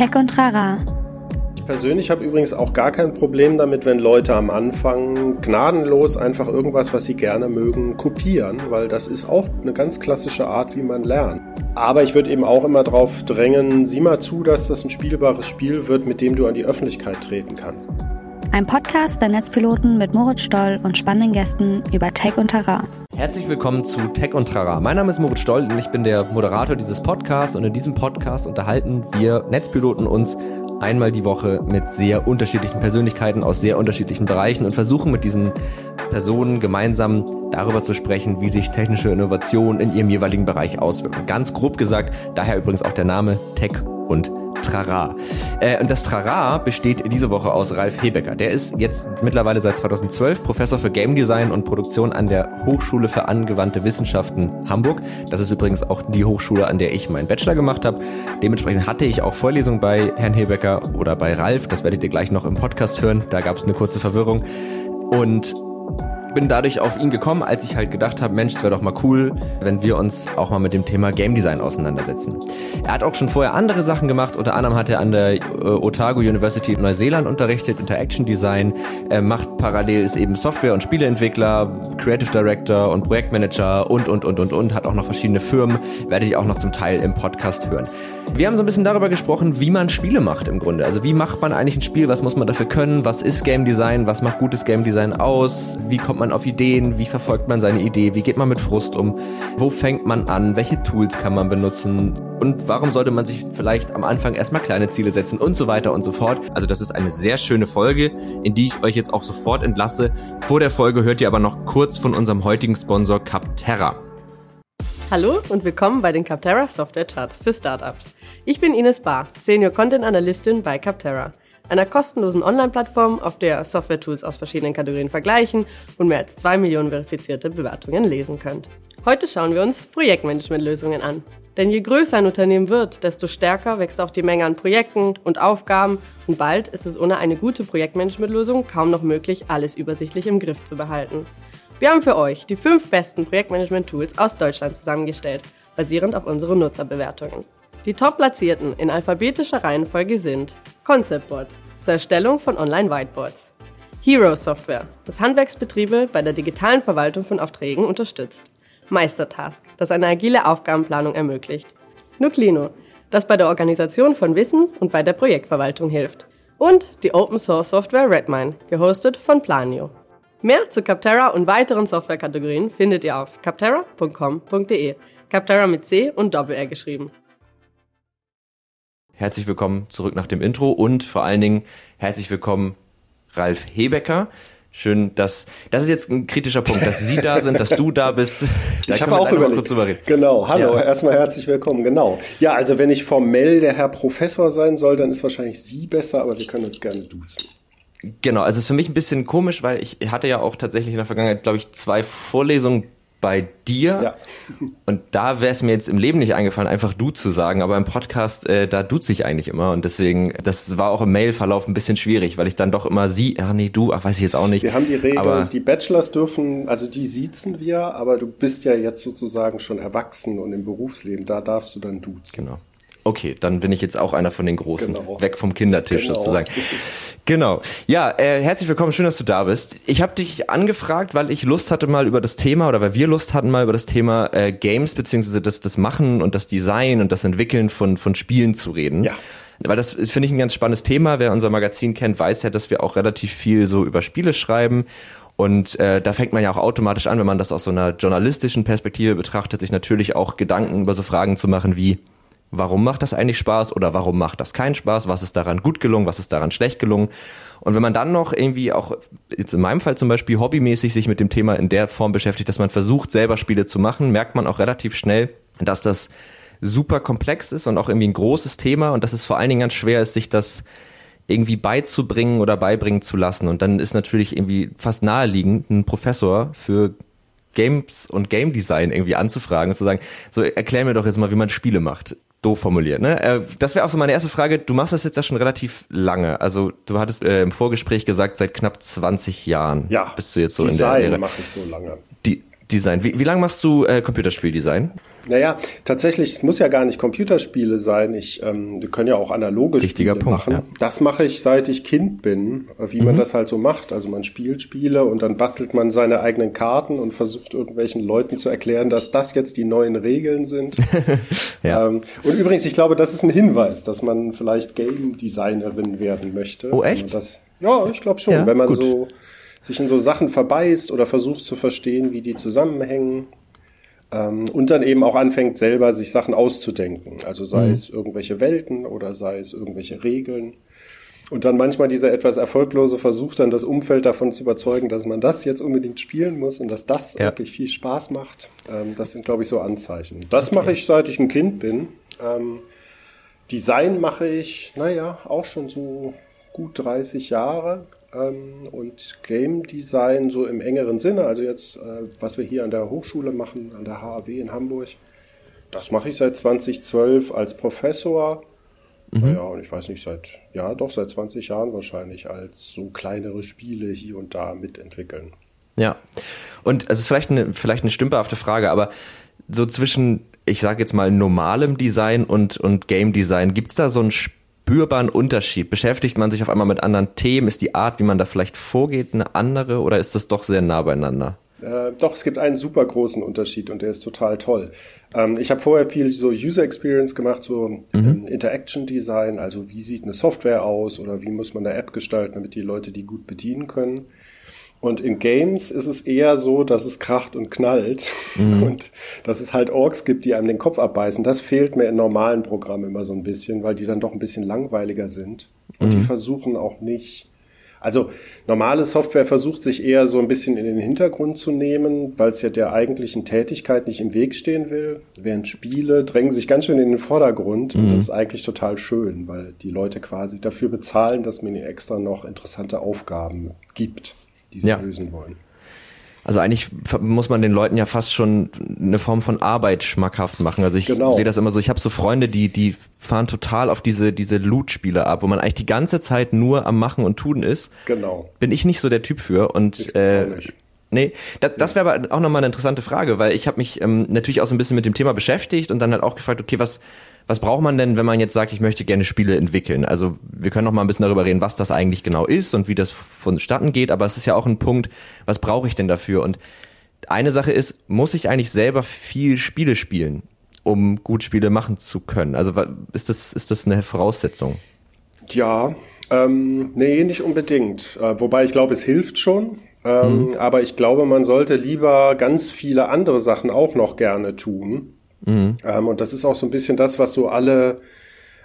Tech und Trara. Ich persönlich habe übrigens auch gar kein Problem damit, wenn Leute am Anfang gnadenlos einfach irgendwas, was sie gerne mögen, kopieren, weil das ist auch eine ganz klassische Art, wie man lernt. Aber ich würde eben auch immer darauf drängen, sieh mal zu, dass das ein spielbares Spiel wird, mit dem du an die Öffentlichkeit treten kannst. Ein Podcast der Netzpiloten mit Moritz Stoll und spannenden Gästen über Tech und Terrain. Herzlich willkommen zu Tech und Trara. Mein Name ist Moritz Stoll und ich bin der Moderator dieses Podcasts und in diesem Podcast unterhalten wir Netzpiloten uns einmal die Woche mit sehr unterschiedlichen Persönlichkeiten aus sehr unterschiedlichen Bereichen und versuchen mit diesen Personen gemeinsam darüber zu sprechen, wie sich technische Innovationen in ihrem jeweiligen Bereich auswirken. Ganz grob gesagt, daher übrigens auch der Name Tech und Trara. Äh, und das Trara besteht diese Woche aus Ralf Hebecker. Der ist jetzt mittlerweile seit 2012 Professor für Game Design und Produktion an der Hochschule für angewandte Wissenschaften Hamburg. Das ist übrigens auch die Hochschule, an der ich meinen Bachelor gemacht habe. Dementsprechend hatte ich auch Vorlesungen bei Herrn Hebecker oder bei Ralf. Das werdet ihr gleich noch im Podcast hören. Da gab es eine kurze Verwirrung. Und bin dadurch auf ihn gekommen, als ich halt gedacht habe, Mensch, es wäre doch mal cool, wenn wir uns auch mal mit dem Thema Game Design auseinandersetzen. Er hat auch schon vorher andere Sachen gemacht, unter anderem hat er an der äh, Otago University in Neuseeland unterrichtet, Interaction Design, er macht parallel ist eben Software- und Spieleentwickler, Creative Director und Projektmanager und, und, und, und, und, hat auch noch verschiedene Firmen, werdet ihr auch noch zum Teil im Podcast hören. Wir haben so ein bisschen darüber gesprochen, wie man Spiele macht im Grunde. Also wie macht man eigentlich ein Spiel, was muss man dafür können, was ist Game Design, was macht gutes Game Design aus, wie kommt man auf Ideen? Wie verfolgt man seine Idee? Wie geht man mit Frust um? Wo fängt man an? Welche Tools kann man benutzen? Und warum sollte man sich vielleicht am Anfang erstmal kleine Ziele setzen und so weiter und so fort? Also das ist eine sehr schöne Folge, in die ich euch jetzt auch sofort entlasse. Vor der Folge hört ihr aber noch kurz von unserem heutigen Sponsor Capterra. Hallo und willkommen bei den Capterra Software Charts für Startups. Ich bin Ines Barr, Senior Content Analystin bei Capterra einer kostenlosen Online-Plattform, auf der Software-Tools aus verschiedenen Kategorien vergleichen und mehr als zwei Millionen verifizierte Bewertungen lesen könnt. Heute schauen wir uns Projektmanagement-Lösungen an. Denn je größer ein Unternehmen wird, desto stärker wächst auch die Menge an Projekten und Aufgaben und bald ist es ohne eine gute Projektmanagement-Lösung kaum noch möglich, alles übersichtlich im Griff zu behalten. Wir haben für euch die fünf besten Projektmanagement-Tools aus Deutschland zusammengestellt, basierend auf unseren Nutzerbewertungen. Die top-platzierten in alphabetischer Reihenfolge sind Conceptboard zur Erstellung von Online-Whiteboards, Hero Software, das Handwerksbetriebe bei der digitalen Verwaltung von Aufträgen unterstützt, Meistertask, das eine agile Aufgabenplanung ermöglicht, Nuclino, das bei der Organisation von Wissen und bei der Projektverwaltung hilft und die Open Source Software Redmine, gehostet von Planio. Mehr zu Capterra und weiteren Softwarekategorien findet ihr auf capterra.com.de. Capterra mit C und Doppel-R geschrieben. Herzlich willkommen zurück nach dem Intro und vor allen Dingen herzlich willkommen Ralf Hebecker. Schön, dass das ist jetzt ein kritischer Punkt, dass Sie da sind, dass du da bist. Da ich habe auch überlegt. Genau, hallo, ja. erstmal herzlich willkommen. Genau. Ja, also wenn ich formell der Herr Professor sein soll, dann ist wahrscheinlich Sie besser, aber wir können uns gerne duzen. Genau, also es ist für mich ein bisschen komisch, weil ich hatte ja auch tatsächlich in der Vergangenheit, glaube ich, zwei Vorlesungen bei dir. Ja. Und da wäre es mir jetzt im Leben nicht eingefallen, einfach du zu sagen. Aber im Podcast, äh, da duze ich eigentlich immer. Und deswegen, das war auch im Mailverlauf ein bisschen schwierig, weil ich dann doch immer sie, ach nee, du, ach weiß ich jetzt auch nicht. Wir haben die Regel, aber die Bachelors dürfen, also die siezen wir, aber du bist ja jetzt sozusagen schon erwachsen und im Berufsleben, da darfst du dann duzen. Genau. Okay, dann bin ich jetzt auch einer von den Großen. Genau. Weg vom Kindertisch genau. sozusagen. Genau. Ja, äh, herzlich willkommen, schön, dass du da bist. Ich habe dich angefragt, weil ich Lust hatte mal über das Thema oder weil wir Lust hatten mal über das Thema äh, Games beziehungsweise das, das Machen und das Design und das Entwickeln von, von Spielen zu reden. Ja. Weil das finde ich ein ganz spannendes Thema. Wer unser Magazin kennt, weiß ja, dass wir auch relativ viel so über Spiele schreiben. Und äh, da fängt man ja auch automatisch an, wenn man das aus so einer journalistischen Perspektive betrachtet, sich natürlich auch Gedanken über so Fragen zu machen wie, warum macht das eigentlich Spaß oder warum macht das keinen Spaß, was ist daran gut gelungen, was ist daran schlecht gelungen. Und wenn man dann noch irgendwie auch, jetzt in meinem Fall zum Beispiel, hobbymäßig sich mit dem Thema in der Form beschäftigt, dass man versucht, selber Spiele zu machen, merkt man auch relativ schnell, dass das super komplex ist und auch irgendwie ein großes Thema und dass es vor allen Dingen ganz schwer ist, sich das irgendwie beizubringen oder beibringen zu lassen. Und dann ist natürlich irgendwie fast naheliegend, ein Professor für Games und Game Design irgendwie anzufragen und zu sagen, so erklär mir doch jetzt mal, wie man Spiele macht doof formuliert. Ne? Äh, das wäre auch so meine erste Frage. Du machst das jetzt ja schon relativ lange. Also du hattest äh, im Vorgespräch gesagt, seit knapp 20 Jahren ja, bist du jetzt so Design in der mache ich so lange. Die Design. Wie, wie lange machst du äh, Computerspieldesign? Naja, tatsächlich, es muss ja gar nicht Computerspiele sein. Ich, ähm, wir können ja auch analoge Wichtiger Spiele Punkt, machen. ja. Das mache ich, seit ich Kind bin, wie man das halt so macht. Also man spielt Spiele und dann bastelt man seine eigenen Karten und versucht irgendwelchen Leuten zu erklären, dass das jetzt die neuen Regeln sind. Ja. ähm, und übrigens, ich glaube, das ist ein Hinweis, dass man vielleicht Game Designerin werden möchte. Oh, Wenn echt? Das, ja, ich glaube schon. Ja, wenn man gut. so sich in so Sachen verbeißt oder versucht zu verstehen, wie die zusammenhängen. Ähm, und dann eben auch anfängt, selber sich Sachen auszudenken. Also sei Mhm. es irgendwelche Welten oder sei es irgendwelche Regeln. Und dann manchmal dieser etwas erfolglose Versuch, dann das Umfeld davon zu überzeugen, dass man das jetzt unbedingt spielen muss und dass das Ja. wirklich viel Spaß macht. Ähm, das sind, glaube ich, so Anzeichen. Das mache ich, seit ich ein Kind bin. Ähm, Design mache ich, naja, auch schon so gut 30 Jahre. Ähm, und Game Design so im engeren Sinne, also jetzt, äh, was wir hier an der Hochschule machen, an der HAW in Hamburg, das mache ich seit 2012 als Professor. Naja, und ich weiß nicht, seit, ja, doch seit 20 Jahren wahrscheinlich als so kleinere Spiele hier und da mitentwickeln. Ja. Und es ist vielleicht eine, vielleicht eine stümperhafte Frage, aber so zwischen, ich sage jetzt mal, normalem Design und, und Game Design, gibt's da so einen spürbaren Unterschied? Beschäftigt man sich auf einmal mit anderen Themen? Ist die Art, wie man da vielleicht vorgeht, eine andere oder ist das doch sehr nah beieinander? Äh, doch, es gibt einen super großen Unterschied und der ist total toll. Ähm, ich habe vorher viel so User Experience gemacht, so ähm, Interaction Design, also wie sieht eine Software aus oder wie muss man eine App gestalten, damit die Leute die gut bedienen können. Und in Games ist es eher so, dass es kracht und knallt. Und dass es halt Orks gibt, die einem den Kopf abbeißen. Das fehlt mir in normalen Programmen immer so ein bisschen, weil die dann doch ein bisschen langweiliger sind. Und die versuchen auch nicht, also normale Software versucht sich eher so ein bisschen in den Hintergrund zu nehmen, weil es ja der eigentlichen Tätigkeit nicht im Weg stehen will. Während Spiele drängen sich ganz schön in den Vordergrund. Und das ist eigentlich total schön, weil die Leute quasi dafür bezahlen, dass man ihnen extra noch interessante Aufgaben gibt, die sie Ja. lösen wollen. Also eigentlich muss man den Leuten ja fast schon eine Form von Arbeit schmackhaft machen. Also ich Genau. sehe das immer so, ich habe so Freunde, die die fahren total auf diese diese Loot-Spiele ab, wo man eigentlich die ganze Zeit nur am Machen und Tun ist. Genau. Bin ich nicht so der Typ für und Ich äh. Nee, das, das wäre aber auch nochmal eine interessante Frage, weil ich habe mich ähm, natürlich auch so ein bisschen mit dem Thema beschäftigt und dann halt auch gefragt, okay, was, was braucht man denn, wenn man jetzt sagt, ich möchte gerne Spiele entwickeln? Also wir können noch mal ein bisschen darüber reden, was das eigentlich genau ist und wie das vonstatten geht, aber es ist ja auch ein Punkt, was brauche ich denn dafür? Und eine Sache ist, muss ich eigentlich selber viel Spiele spielen, um gut Spiele machen zu können? Also ist das, ist das eine Voraussetzung? Ja, ähm, nee, nicht unbedingt. Äh, wobei ich glaube, es hilft schon. Ähm, Aber ich glaube, man sollte lieber ganz viele andere Sachen auch noch gerne tun. Ähm, und das ist auch so ein bisschen das, was so alle,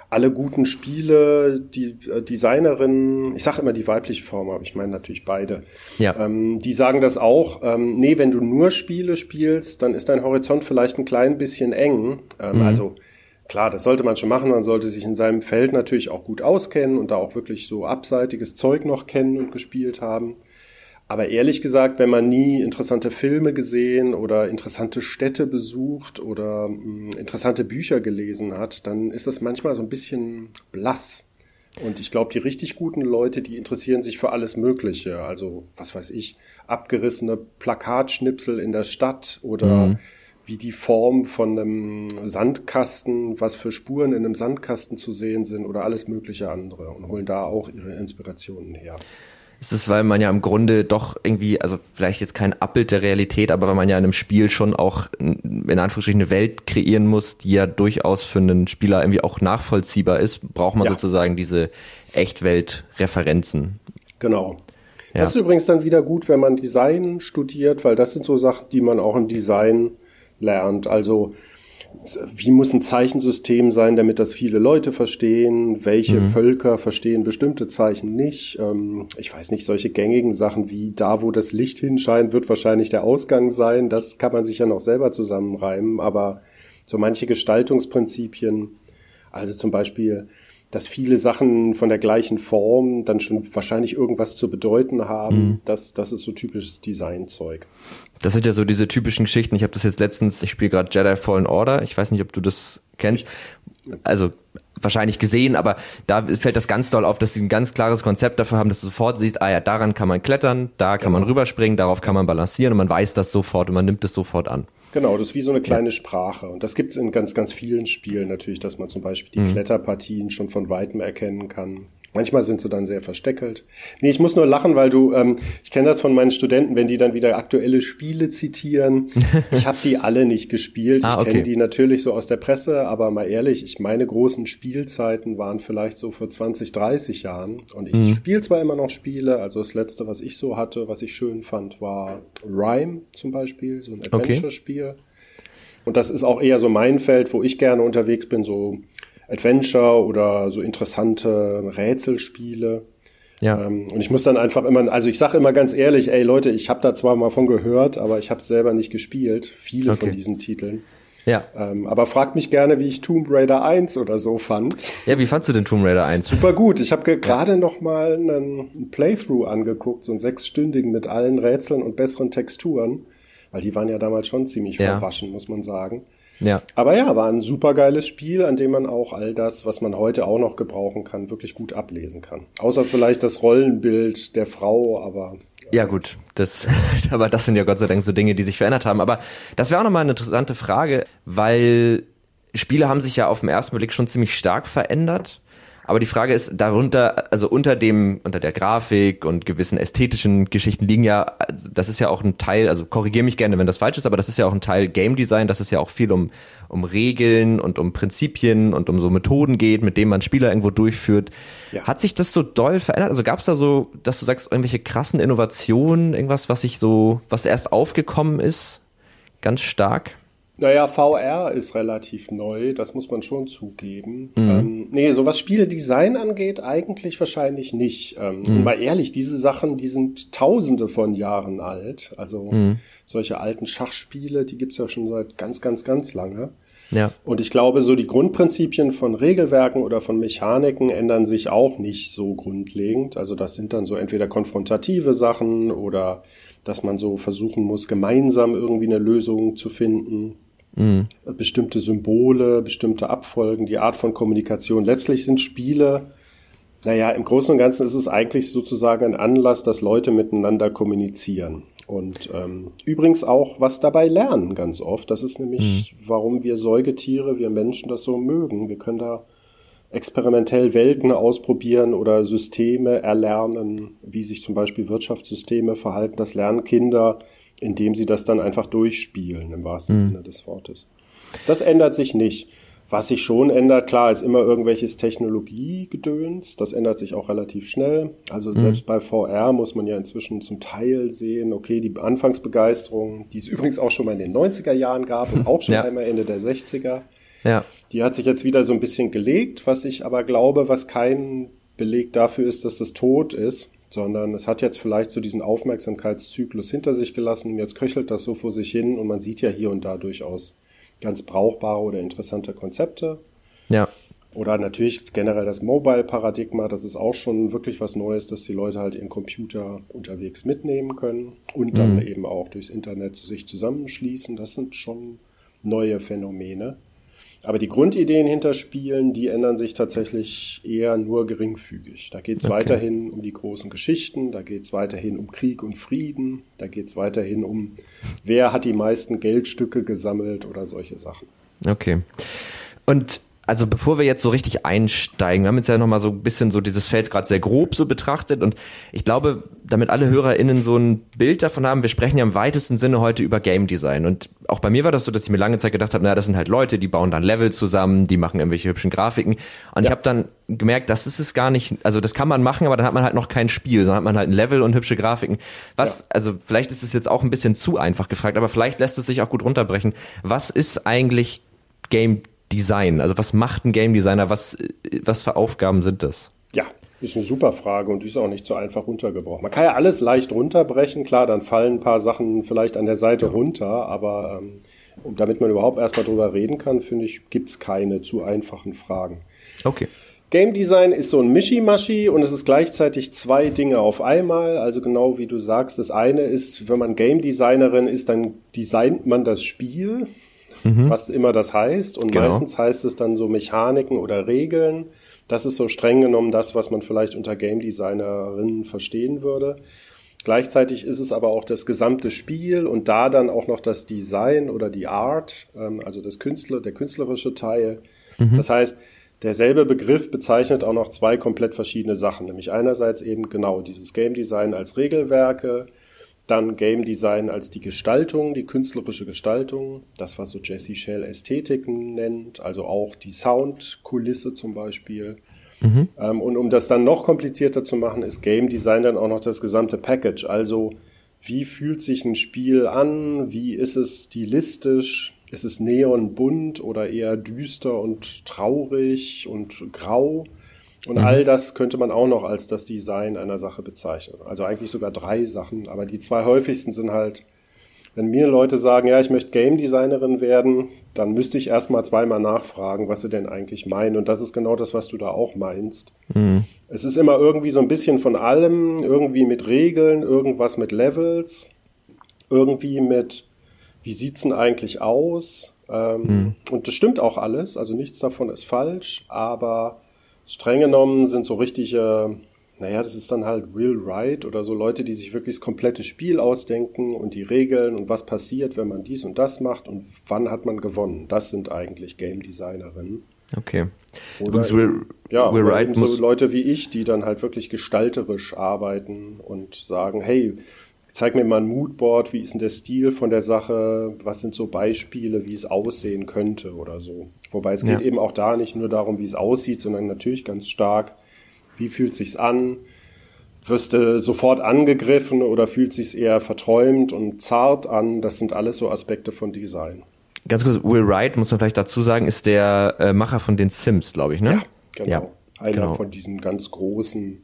alle guten Spiele, die äh, Designerinnen, ich sage immer die weibliche Form, aber ich meine natürlich beide, Ja. ähm, die sagen das auch, ähm, nee, wenn du nur Spiele spielst, dann ist dein Horizont vielleicht ein klein bisschen eng. Ähm, Also klar, das sollte man schon machen, man sollte sich in seinem Feld natürlich auch gut auskennen und da auch wirklich so abseitiges Zeug noch kennen und gespielt haben. Aber ehrlich gesagt, wenn man nie interessante Filme gesehen oder interessante Städte besucht oder mh, interessante Bücher gelesen hat, dann ist das manchmal so ein bisschen blass. Und ich glaube, die richtig guten Leute, die interessieren sich für alles Mögliche. Also, was weiß ich, abgerissene Plakatschnipsel in der Stadt oder wie die Form von einem Sandkasten, was für Spuren in einem Sandkasten zu sehen sind oder alles mögliche andere und holen da auch ihre Inspirationen her. Ist es, weil man ja im Grunde doch irgendwie, also vielleicht jetzt kein Abbild der Realität, aber weil man ja in einem Spiel schon auch in Anführungsstrichen eine Welt kreieren muss, die ja durchaus für einen Spieler irgendwie auch nachvollziehbar ist, braucht man Ja. sozusagen diese Echtwelt-Referenzen. Genau. Ja. Das ist übrigens dann wieder gut, wenn man Design studiert, weil das sind so Sachen, die man auch im Design lernt. Also wie muss ein Zeichensystem sein, damit das viele Leute verstehen? Welche Völker verstehen bestimmte Zeichen nicht? Ähm, ich weiß nicht, solche gängigen Sachen wie da, wo das Licht hinscheint, wird wahrscheinlich der Ausgang sein. Das kann man sich ja noch selber zusammenreimen. Aber so manche Gestaltungsprinzipien, also zum Beispiel, dass viele Sachen von der gleichen Form dann schon wahrscheinlich irgendwas zu bedeuten haben, das, das ist so typisches Designzeug. Das sind ja so diese typischen Geschichten. Ich habe das jetzt letztens, ich spiele gerade Jedi Fallen Order. Ich weiß nicht, ob du das kennst. Also wahrscheinlich gesehen, aber da fällt das ganz doll auf, dass sie ein ganz klares Konzept dafür haben, dass du sofort siehst, ah ja, daran kann man klettern, da kann man genau. rüberspringen, darauf kann man balancieren und man weiß das sofort und man nimmt es sofort an. Genau, das ist wie so eine kleine ja. Sprache. Und das gibt es in ganz, ganz vielen Spielen natürlich, dass man zum Beispiel die mhm. Kletterpartien schon von weitem erkennen kann. Manchmal sind sie dann sehr versteckelt. Nee, ich muss nur lachen, weil du, ähm, ich kenne das von meinen Studenten, wenn die dann wieder aktuelle Spiele zitieren. Ich habe die alle nicht gespielt. ah, ich kenne die natürlich so aus der Presse, aber mal ehrlich, ich meine großen Spielzeiten waren vielleicht so vor 20, 30 Jahren. Und ich mhm. spiele zwar immer noch Spiele, also das letzte, was ich so hatte, was ich schön fand, war Rhyme zum Beispiel, so ein Adventure-Spiel. Okay. Und das ist auch eher so mein Feld, wo ich gerne unterwegs bin, so Adventure oder so interessante Rätselspiele. Ja. Ähm, und ich muss dann einfach immer, also ich sage immer ganz ehrlich, ey Leute, ich habe da zwar mal von gehört, aber ich habe es selber nicht gespielt, viele okay. von diesen Titeln. Ja. Ähm, aber fragt mich gerne, wie ich Tomb Raider 1 oder so fand. Ja, wie fandst du den Tomb Raider 1? Super gut. Ich habe gerade ja. noch mal einen Playthrough angeguckt, so einen sechsstündigen mit allen Rätseln und besseren Texturen, weil die waren ja damals schon ziemlich ja. verwaschen, muss man sagen. Ja. Aber ja, war ein super geiles Spiel, an dem man auch all das, was man heute auch noch gebrauchen kann, wirklich gut ablesen kann. Außer vielleicht das Rollenbild der Frau, aber ja gut, das, aber das sind ja Gott sei Dank so Dinge, die sich verändert haben. Aber das wäre auch nochmal eine interessante Frage, weil Spiele haben sich ja auf den ersten Blick schon ziemlich stark verändert. Aber die Frage ist, darunter, also unter dem, unter der Grafik und gewissen ästhetischen Geschichten liegen ja, das ist ja auch ein Teil, also korrigiere mich gerne, wenn das falsch ist, aber das ist ja auch ein Teil Game Design, dass es ja auch viel um, um Regeln und um Prinzipien und um so Methoden geht, mit denen man Spieler irgendwo durchführt. Ja. Hat sich das so doll verändert? Also gab es da so, dass du sagst, irgendwelche krassen Innovationen, irgendwas, was sich so, was erst aufgekommen ist? Ganz stark? Naja, VR ist relativ neu, das muss man schon zugeben. Mhm. Ähm, nee, so was Spieldesign angeht, eigentlich wahrscheinlich nicht. Ähm, mhm. mal ehrlich, diese Sachen, die sind tausende von Jahren alt. Also mhm. solche alten Schachspiele, die gibt's ja schon seit ganz, ganz, ganz lange. Ja. Und ich glaube, so die Grundprinzipien von Regelwerken oder von Mechaniken ändern sich auch nicht so grundlegend. Also das sind dann so entweder konfrontative Sachen oder dass man so versuchen muss, gemeinsam irgendwie eine Lösung zu finden. Mhm. Bestimmte Symbole, bestimmte Abfolgen, die Art von Kommunikation. Letztlich sind Spiele, naja, im Großen und Ganzen ist es eigentlich sozusagen ein Anlass, dass Leute miteinander kommunizieren. Und ähm, übrigens auch was dabei lernen ganz oft. Das ist nämlich, mhm. warum wir Säugetiere, wir Menschen das so mögen. Wir können da experimentell Welten ausprobieren oder Systeme erlernen, wie sich zum Beispiel Wirtschaftssysteme verhalten. Das lernen Kinder indem sie das dann einfach durchspielen, im wahrsten mhm. Sinne des Wortes. Das ändert sich nicht. Was sich schon ändert, klar, ist immer irgendwelches Technologiegedöns. Das ändert sich auch relativ schnell. Also mhm. selbst bei VR muss man ja inzwischen zum Teil sehen, okay, die Anfangsbegeisterung, die es übrigens auch schon mal in den 90er Jahren gab und auch schon ja. einmal Ende der 60er, ja. die hat sich jetzt wieder so ein bisschen gelegt, was ich aber glaube, was kein Beleg dafür ist, dass das tot ist sondern es hat jetzt vielleicht so diesen Aufmerksamkeitszyklus hinter sich gelassen und jetzt köchelt das so vor sich hin und man sieht ja hier und da durchaus ganz brauchbare oder interessante Konzepte. Ja. Oder natürlich generell das Mobile-Paradigma, das ist auch schon wirklich was Neues, dass die Leute halt ihren Computer unterwegs mitnehmen können und dann mhm. eben auch durchs Internet sich zusammenschließen. Das sind schon neue Phänomene. Aber die Grundideen hinter Spielen, die ändern sich tatsächlich eher nur geringfügig. Da geht es okay. weiterhin um die großen Geschichten, da geht es weiterhin um Krieg und Frieden, da geht es weiterhin um, wer hat die meisten Geldstücke gesammelt oder solche Sachen. Okay. Und also bevor wir jetzt so richtig einsteigen, wir haben jetzt ja nochmal so ein bisschen so dieses Feld gerade sehr grob so betrachtet und ich glaube, damit alle HörerInnen so ein Bild davon haben, wir sprechen ja im weitesten Sinne heute über Game Design und auch bei mir war das so, dass ich mir lange Zeit gedacht habe, naja, das sind halt Leute, die bauen dann Level zusammen, die machen irgendwelche hübschen Grafiken und ja. ich habe dann gemerkt, das ist es gar nicht, also das kann man machen, aber dann hat man halt noch kein Spiel, sondern hat man halt ein Level und hübsche Grafiken. Was, ja. also vielleicht ist es jetzt auch ein bisschen zu einfach gefragt, aber vielleicht lässt es sich auch gut runterbrechen. Was ist eigentlich Game Design? Also was macht ein Game Designer? Was, was für Aufgaben sind das? Ja, ist eine super Frage und die ist auch nicht so einfach runtergebrochen. Man kann ja alles leicht runterbrechen, klar, dann fallen ein paar Sachen vielleicht an der Seite ja. runter, aber ähm, damit man überhaupt erstmal drüber reden kann, finde ich, gibt es keine zu einfachen Fragen. Okay. Game Design ist so ein Mischimaschi und es ist gleichzeitig zwei Dinge auf einmal. Also genau wie du sagst, das eine ist, wenn man Game Designerin ist, dann designt man das Spiel mhm. was immer das heißt. Und genau. meistens heißt es dann so Mechaniken oder Regeln. Das ist so streng genommen das, was man vielleicht unter Game Designerin verstehen würde. Gleichzeitig ist es aber auch das gesamte Spiel und da dann auch noch das Design oder die Art, ähm, also das Künstler, der künstlerische Teil. Mhm. Das heißt, derselbe Begriff bezeichnet auch noch zwei komplett verschiedene Sachen, nämlich einerseits eben genau dieses Game Design als Regelwerke, dann Game Design als die Gestaltung, die künstlerische Gestaltung, das was so Jesse Shell Ästhetiken nennt, also auch die Soundkulisse zum Beispiel. Mhm. Ähm, und um das dann noch komplizierter zu machen, ist Game Design dann auch noch das gesamte Package. Also wie fühlt sich ein Spiel an? Wie ist es stilistisch? Ist es neonbunt oder eher düster und traurig und grau? Und mhm. all das könnte man auch noch als das Design einer Sache bezeichnen. Also eigentlich sogar drei Sachen, aber die zwei häufigsten sind halt wenn mir Leute sagen, ja, ich möchte Game Designerin werden, dann müsste ich erstmal zweimal nachfragen, was sie denn eigentlich meinen. Und das ist genau das, was du da auch meinst. Mhm. Es ist immer irgendwie so ein bisschen von allem, irgendwie mit Regeln, irgendwas mit Levels, irgendwie mit, wie sieht's denn eigentlich aus? Ähm, mhm. Und das stimmt auch alles, also nichts davon ist falsch, aber streng genommen sind so richtige naja, das ist dann halt Will Wright oder so Leute, die sich wirklich das komplette Spiel ausdenken und die Regeln und was passiert, wenn man dies und das macht und wann hat man gewonnen. Das sind eigentlich Game Designerinnen. Okay. Oder eben, ja, Will Wright eben so Leute wie ich, die dann halt wirklich gestalterisch arbeiten und sagen, hey, zeig mir mal ein Moodboard, wie ist denn der Stil von der Sache, was sind so Beispiele, wie es aussehen könnte oder so. Wobei es geht eben auch da nicht nur darum, wie es aussieht, sondern natürlich ganz stark, wie fühlt sich's an? Wirst du sofort angegriffen oder fühlt sich's eher verträumt und zart an? Das sind alles so Aspekte von Design. Ganz kurz, Will Wright, muss man vielleicht dazu sagen, ist der äh, Macher von den Sims, glaube ich, ne? Ja, genau. Ja, Einer genau. von diesen ganz großen,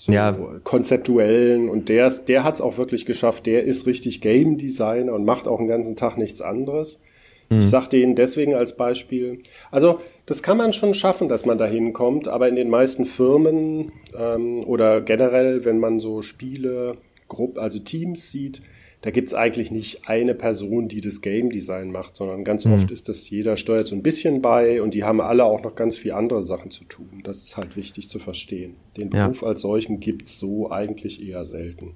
so ja. konzeptuellen und der, der hat's auch wirklich geschafft. Der ist richtig Game Designer und macht auch den ganzen Tag nichts anderes. Mhm. Ich sagte Ihnen deswegen als Beispiel. Also das kann man schon schaffen, dass man da hinkommt, aber in den meisten Firmen ähm, oder generell, wenn man so Spiele, Grupp, also Teams sieht, da gibt's eigentlich nicht eine Person, die das Game Design macht, sondern ganz mhm. oft ist das, jeder steuert so ein bisschen bei und die haben alle auch noch ganz viel andere Sachen zu tun. Das ist halt wichtig zu verstehen. Den Beruf ja. als solchen gibt's so eigentlich eher selten.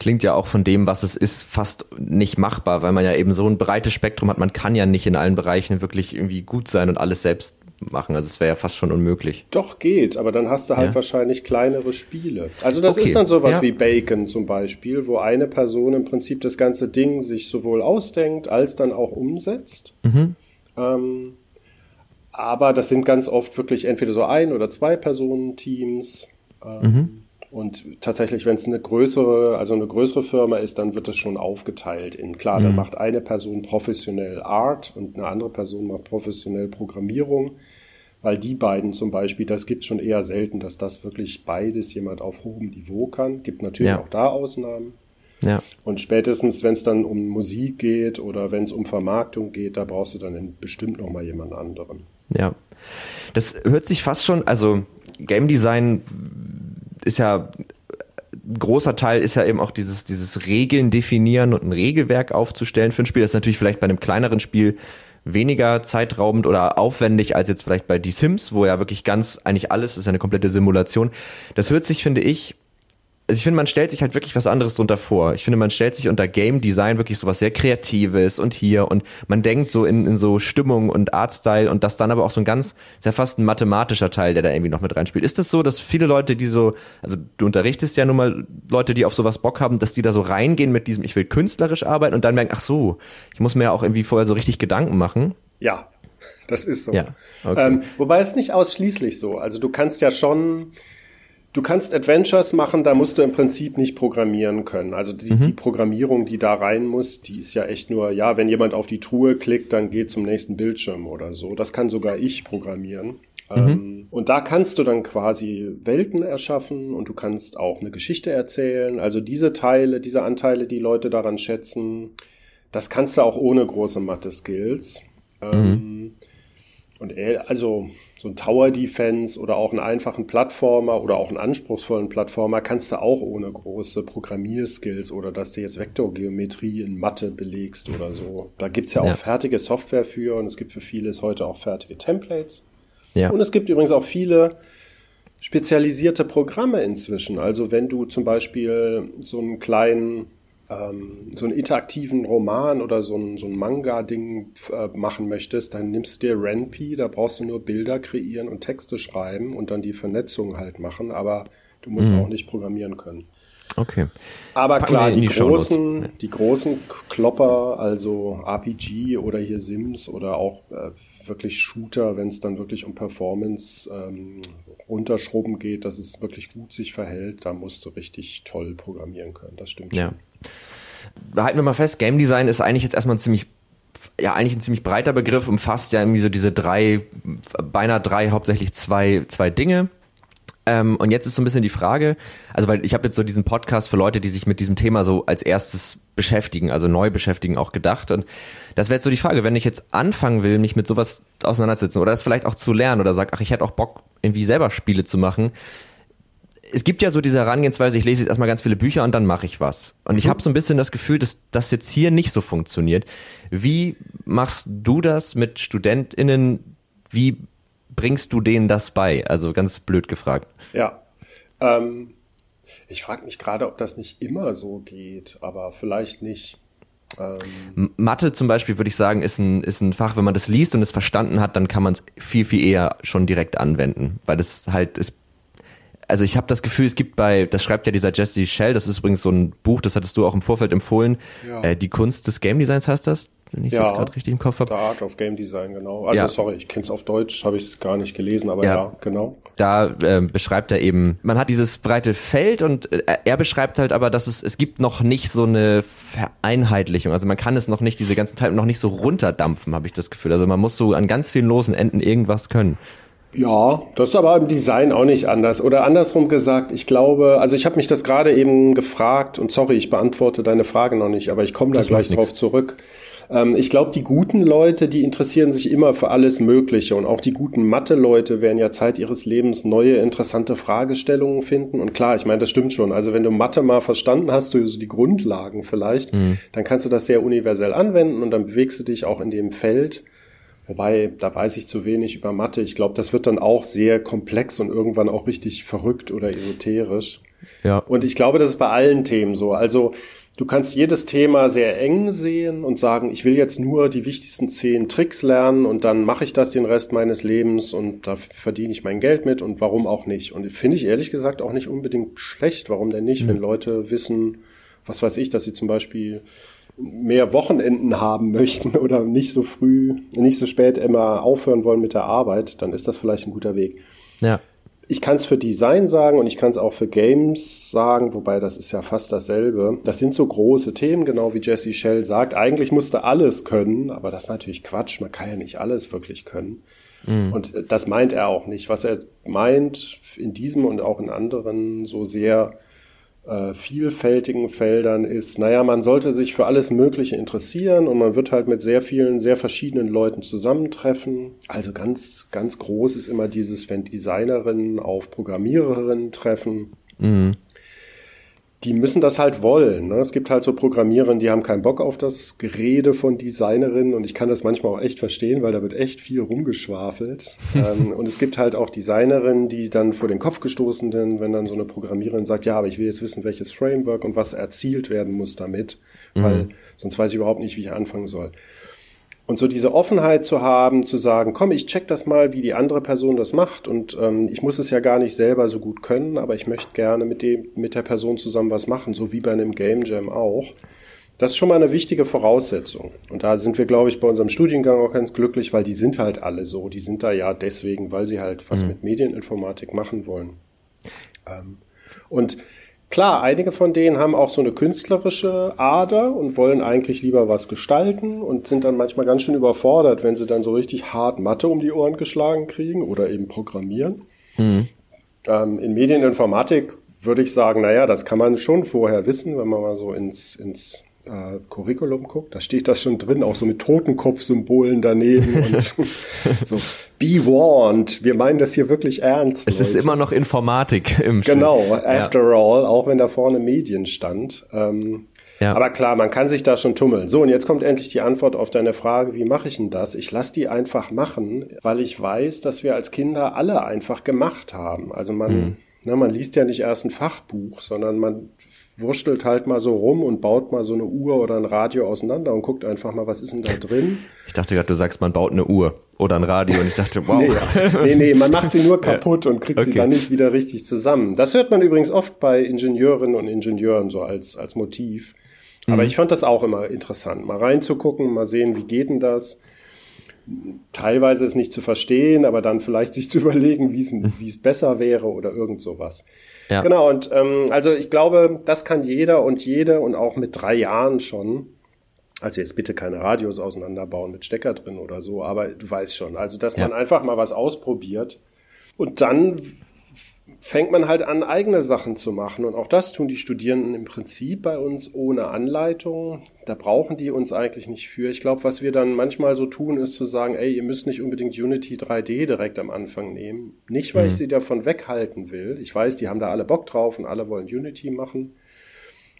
Klingt ja auch von dem, was es ist, fast nicht machbar, weil man ja eben so ein breites Spektrum hat. Man kann ja nicht in allen Bereichen wirklich irgendwie gut sein und alles selbst machen. Also es wäre ja fast schon unmöglich. Doch geht, aber dann hast du halt ja. wahrscheinlich kleinere Spiele. Also das okay. ist dann sowas ja. wie Bacon zum Beispiel, wo eine Person im Prinzip das ganze Ding sich sowohl ausdenkt als dann auch umsetzt. Mhm. Ähm, aber das sind ganz oft wirklich entweder so ein oder zwei Personen-Teams. Ähm, mhm. Und tatsächlich, wenn es eine größere, also eine größere Firma ist, dann wird es schon aufgeteilt in, klar, mhm. dann macht eine Person professionell Art und eine andere Person macht professionell Programmierung, weil die beiden zum Beispiel, das gibt schon eher selten, dass das wirklich beides jemand auf hohem Niveau kann. Gibt natürlich ja. auch da Ausnahmen. Ja. Und spätestens, wenn es dann um Musik geht oder wenn es um Vermarktung geht, da brauchst du dann bestimmt noch mal jemand anderen. Ja. Das hört sich fast schon, also Game Design ist ja ein großer Teil ist ja eben auch dieses, dieses Regeln definieren und ein Regelwerk aufzustellen für ein Spiel. Das ist natürlich vielleicht bei einem kleineren Spiel weniger zeitraubend oder aufwendig als jetzt vielleicht bei Die Sims, wo ja wirklich ganz eigentlich alles ist eine komplette Simulation. Das hört sich, finde ich, also ich finde, man stellt sich halt wirklich was anderes drunter vor. Ich finde, man stellt sich unter Game Design wirklich so was sehr Kreatives und hier und man denkt so in, in so Stimmung und Artstyle und das dann aber auch so ein ganz, ist ja fast ein mathematischer Teil, der da irgendwie noch mit reinspielt. Ist das so, dass viele Leute, die so, also du unterrichtest ja nun mal Leute, die auf sowas Bock haben, dass die da so reingehen mit diesem, ich will künstlerisch arbeiten und dann merken, ach so, ich muss mir ja auch irgendwie vorher so richtig Gedanken machen. Ja, das ist so. Ja, okay. ähm, wobei es nicht ausschließlich so. Also du kannst ja schon, Du kannst Adventures machen, da musst du im Prinzip nicht programmieren können. Also die, mhm. die, Programmierung, die da rein muss, die ist ja echt nur, ja, wenn jemand auf die Truhe klickt, dann geht zum nächsten Bildschirm oder so. Das kann sogar ich programmieren. Mhm. Ähm, und da kannst du dann quasi Welten erschaffen und du kannst auch eine Geschichte erzählen. Also diese Teile, diese Anteile, die Leute daran schätzen, das kannst du auch ohne große Mathe-Skills. Ähm, mhm. Und also so ein Tower Defense oder auch einen einfachen Plattformer oder auch einen anspruchsvollen Plattformer kannst du auch ohne große Programmierskills oder dass du jetzt Vektorgeometrie in Mathe belegst oder so. Da gibt's ja auch ja. fertige Software für und es gibt für vieles heute auch fertige Templates. Ja. Und es gibt übrigens auch viele spezialisierte Programme inzwischen. Also wenn du zum Beispiel so einen kleinen ähm, so einen interaktiven Roman oder so ein, so ein Manga-Ding äh, machen möchtest, dann nimmst du dir Renpi, da brauchst du nur Bilder kreieren und Texte schreiben und dann die Vernetzung halt machen, aber du musst mhm. auch nicht programmieren können. Okay. Aber Packen klar, die, die großen, die großen Klopper, also RPG oder hier Sims oder auch äh, wirklich Shooter, wenn es dann wirklich um Performance ähm, runterschrubben geht, dass es wirklich gut sich verhält, da musst du richtig toll programmieren können. Das stimmt ja. schon. Halten wir mal fest, Game Design ist eigentlich jetzt erstmal ein ziemlich ja eigentlich ein ziemlich breiter Begriff, umfasst ja irgendwie so diese drei, beinahe drei, hauptsächlich zwei, zwei Dinge. Ähm, und jetzt ist so ein bisschen die Frage, also weil ich habe jetzt so diesen Podcast für Leute, die sich mit diesem Thema so als erstes beschäftigen, also neu beschäftigen, auch gedacht. Und das wäre jetzt so die Frage, wenn ich jetzt anfangen will, mich mit sowas auseinanderzusetzen oder das vielleicht auch zu lernen oder sag, ach, ich hätte auch Bock, irgendwie selber Spiele zu machen. Es gibt ja so diese Herangehensweise, ich lese jetzt erstmal ganz viele Bücher und dann mache ich was. Und mhm. ich habe so ein bisschen das Gefühl, dass das jetzt hier nicht so funktioniert. Wie machst du das mit StudentInnen? Wie bringst du denen das bei? Also ganz blöd gefragt. Ja. Ähm, ich frage mich gerade, ob das nicht immer so geht, aber vielleicht nicht. Ähm Mathe zum Beispiel, würde ich sagen, ist ein, ist ein Fach, wenn man das liest und es verstanden hat, dann kann man es viel, viel eher schon direkt anwenden, weil das halt ist. Also ich habe das Gefühl, es gibt bei, das schreibt ja dieser Jesse Shell, das ist übrigens so ein Buch, das hattest du auch im Vorfeld empfohlen, ja. äh, die Kunst des Game Designs heißt das, wenn ich ja, das gerade richtig im Kopf habe. The Art of Game Design, genau. Also ja. sorry, ich kenne es auf Deutsch, habe ich es gar nicht gelesen, aber ja, ja genau. Da äh, beschreibt er eben, man hat dieses breite Feld und äh, er beschreibt halt aber, dass es es gibt noch nicht so eine Vereinheitlichung. Also man kann es noch nicht diese ganzen Teile noch nicht so runterdampfen, habe ich das Gefühl. Also man muss so an ganz vielen losen Enden irgendwas können. Ja, das ist aber im Design auch nicht anders. Oder andersrum gesagt, ich glaube, also ich habe mich das gerade eben gefragt und sorry, ich beantworte deine Frage noch nicht, aber ich komme da das gleich drauf zurück. Ähm, ich glaube, die guten Leute, die interessieren sich immer für alles Mögliche und auch die guten Mathe-Leute werden ja Zeit ihres Lebens neue interessante Fragestellungen finden. Und klar, ich meine, das stimmt schon. Also wenn du Mathe mal verstanden hast, du so die Grundlagen vielleicht, mhm. dann kannst du das sehr universell anwenden und dann bewegst du dich auch in dem Feld. Wobei, da weiß ich zu wenig über Mathe. Ich glaube, das wird dann auch sehr komplex und irgendwann auch richtig verrückt oder esoterisch. Ja. Und ich glaube, das ist bei allen Themen so. Also Du kannst jedes Thema sehr eng sehen und sagen, ich will jetzt nur die wichtigsten zehn Tricks lernen und dann mache ich das den Rest meines Lebens und da verdiene ich mein Geld mit und warum auch nicht. Und finde ich ehrlich gesagt auch nicht unbedingt schlecht. Warum denn nicht, mhm. wenn Leute wissen, was weiß ich, dass sie zum Beispiel mehr Wochenenden haben möchten oder nicht so früh, nicht so spät immer aufhören wollen mit der Arbeit, dann ist das vielleicht ein guter Weg. Ja ich kann es für Design sagen und ich kann es auch für Games sagen, wobei das ist ja fast dasselbe. Das sind so große Themen, genau wie Jesse Shell sagt. Eigentlich musste alles können, aber das ist natürlich Quatsch. Man kann ja nicht alles wirklich können. Mhm. Und das meint er auch nicht. Was er meint in diesem und auch in anderen so sehr äh, vielfältigen Feldern ist, naja, man sollte sich für alles Mögliche interessieren und man wird halt mit sehr vielen, sehr verschiedenen Leuten zusammentreffen. Also ganz, ganz groß ist immer dieses, wenn Designerinnen auf Programmiererinnen treffen. Mhm die müssen das halt wollen. Ne? Es gibt halt so Programmiererinnen, die haben keinen Bock auf das Gerede von Designerinnen und ich kann das manchmal auch echt verstehen, weil da wird echt viel rumgeschwafelt. ähm, und es gibt halt auch Designerinnen, die dann vor den Kopf gestoßen sind, wenn dann so eine Programmiererin sagt, ja, aber ich will jetzt wissen, welches Framework und was erzielt werden muss damit, mhm. weil sonst weiß ich überhaupt nicht, wie ich anfangen soll. Und so diese Offenheit zu haben, zu sagen, komm, ich check das mal, wie die andere Person das macht und ähm, ich muss es ja gar nicht selber so gut können, aber ich möchte gerne mit dem, mit der Person zusammen was machen, so wie bei einem Game Jam auch. Das ist schon mal eine wichtige Voraussetzung. Und da sind wir, glaube ich, bei unserem Studiengang auch ganz glücklich, weil die sind halt alle so. Die sind da ja deswegen, weil sie halt was mhm. mit Medieninformatik machen wollen. Ähm, und Klar, einige von denen haben auch so eine künstlerische Ader und wollen eigentlich lieber was gestalten und sind dann manchmal ganz schön überfordert, wenn sie dann so richtig hart Mathe um die Ohren geschlagen kriegen oder eben programmieren. Mhm. Ähm, in Medieninformatik würde ich sagen, naja, das kann man schon vorher wissen, wenn man mal so ins, ins äh, Curriculum guckt, da steht das schon drin, auch so mit Totenkopfsymbolen daneben und so, be warned, wir meinen das hier wirklich ernst. Es Leute. ist immer noch Informatik im Genau, after ja. all, auch wenn da vorne Medien stand. Ähm, ja. Aber klar, man kann sich da schon tummeln. So, und jetzt kommt endlich die Antwort auf deine Frage, wie mache ich denn das? Ich lasse die einfach machen, weil ich weiß, dass wir als Kinder alle einfach gemacht haben. Also man, mhm. na, man liest ja nicht erst ein Fachbuch, sondern man wurschtelt halt mal so rum und baut mal so eine Uhr oder ein Radio auseinander und guckt einfach mal, was ist denn da drin. Ich dachte gerade, du sagst, man baut eine Uhr oder ein Radio und ich dachte, wow. nee, nee, nee, man macht sie nur kaputt ja. und kriegt okay. sie dann nicht wieder richtig zusammen. Das hört man übrigens oft bei Ingenieurinnen und Ingenieuren so als, als Motiv. Aber mhm. ich fand das auch immer interessant, mal reinzugucken, mal sehen, wie geht denn das? Teilweise es nicht zu verstehen, aber dann vielleicht sich zu überlegen, wie es, besser wäre oder irgend sowas. Ja. Genau, und ähm, also ich glaube, das kann jeder und jede und auch mit drei Jahren schon. Also jetzt bitte keine Radios auseinanderbauen mit Stecker drin oder so, aber du weißt schon. Also, dass ja. man einfach mal was ausprobiert und dann fängt man halt an, eigene Sachen zu machen. Und auch das tun die Studierenden im Prinzip bei uns ohne Anleitung. Da brauchen die uns eigentlich nicht für. Ich glaube, was wir dann manchmal so tun, ist zu sagen, ey, ihr müsst nicht unbedingt Unity 3D direkt am Anfang nehmen. Nicht, weil mhm. ich sie davon weghalten will. Ich weiß, die haben da alle Bock drauf und alle wollen Unity machen.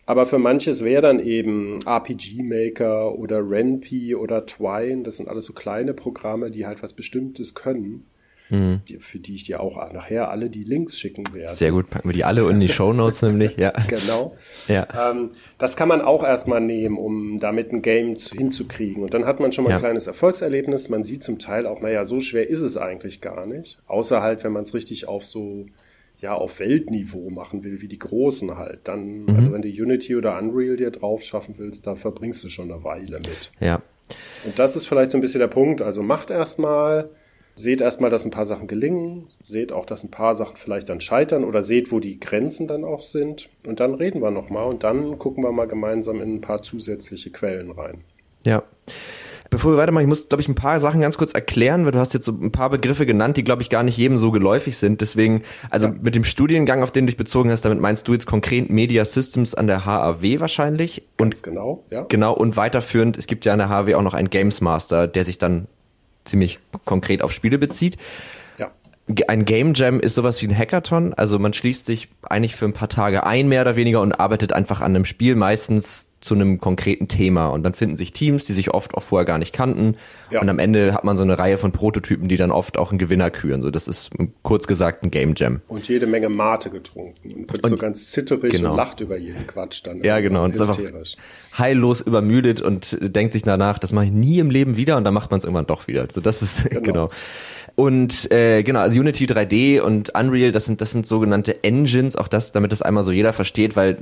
Aber für manches wäre dann eben RPG Maker oder Renpy oder Twine. Das sind alles so kleine Programme, die halt was Bestimmtes können mhm. die, für die ich dir auch nachher alle die Links schicken werde. Sehr gut, packen wir die alle in die Show Notes nämlich, ja. Genau. Ja. Ähm, das kann man auch erstmal nehmen, um damit ein Game zu, hinzukriegen. Und dann hat man schon mal ja. ein kleines Erfolgserlebnis. Man sieht zum Teil auch, naja, so schwer ist es eigentlich gar nicht. Außer halt, wenn man es richtig auf so ja auf Weltniveau machen will, wie die Großen halt, dann, mhm. also wenn du Unity oder Unreal dir drauf schaffen willst, da verbringst du schon eine Weile mit. Ja. Und das ist vielleicht so ein bisschen der Punkt. Also macht erstmal, seht erstmal, dass ein paar Sachen gelingen, seht auch, dass ein paar Sachen vielleicht dann scheitern oder seht, wo die Grenzen dann auch sind. Und dann reden wir nochmal und dann gucken wir mal gemeinsam in ein paar zusätzliche Quellen rein. Ja. Bevor wir weitermachen, ich muss, glaube ich, ein paar Sachen ganz kurz erklären, weil du hast jetzt so ein paar Begriffe genannt, die, glaube ich, gar nicht jedem so geläufig sind. Deswegen, also ja. mit dem Studiengang, auf den du dich bezogen hast, damit meinst du jetzt konkret Media Systems an der HAW wahrscheinlich. Und ganz genau, ja. Genau, und weiterführend, es gibt ja an der HAW auch noch einen Games Master, der sich dann ziemlich konkret auf Spiele bezieht. Ja. Ein Game Jam ist sowas wie ein Hackathon. Also man schließt sich eigentlich für ein paar Tage ein, mehr oder weniger, und arbeitet einfach an einem Spiel, meistens zu einem konkreten Thema. Und dann finden sich Teams, die sich oft auch vorher gar nicht kannten. Ja. Und am Ende hat man so eine Reihe von Prototypen, die dann oft auch einen Gewinner küren. So, das ist kurz gesagt ein Game Jam. Und jede Menge Mate getrunken. Und wird und, so ganz zitterig genau. und lacht über jeden Quatsch dann. Ja, genau. Und ist einfach heillos übermüdet und denkt sich danach, das mache ich nie im Leben wieder. Und dann macht man es irgendwann doch wieder. Also das ist, genau. genau. Und äh, genau, also Unity 3D und Unreal, das sind das sind sogenannte Engines, auch das, damit das einmal so jeder versteht, weil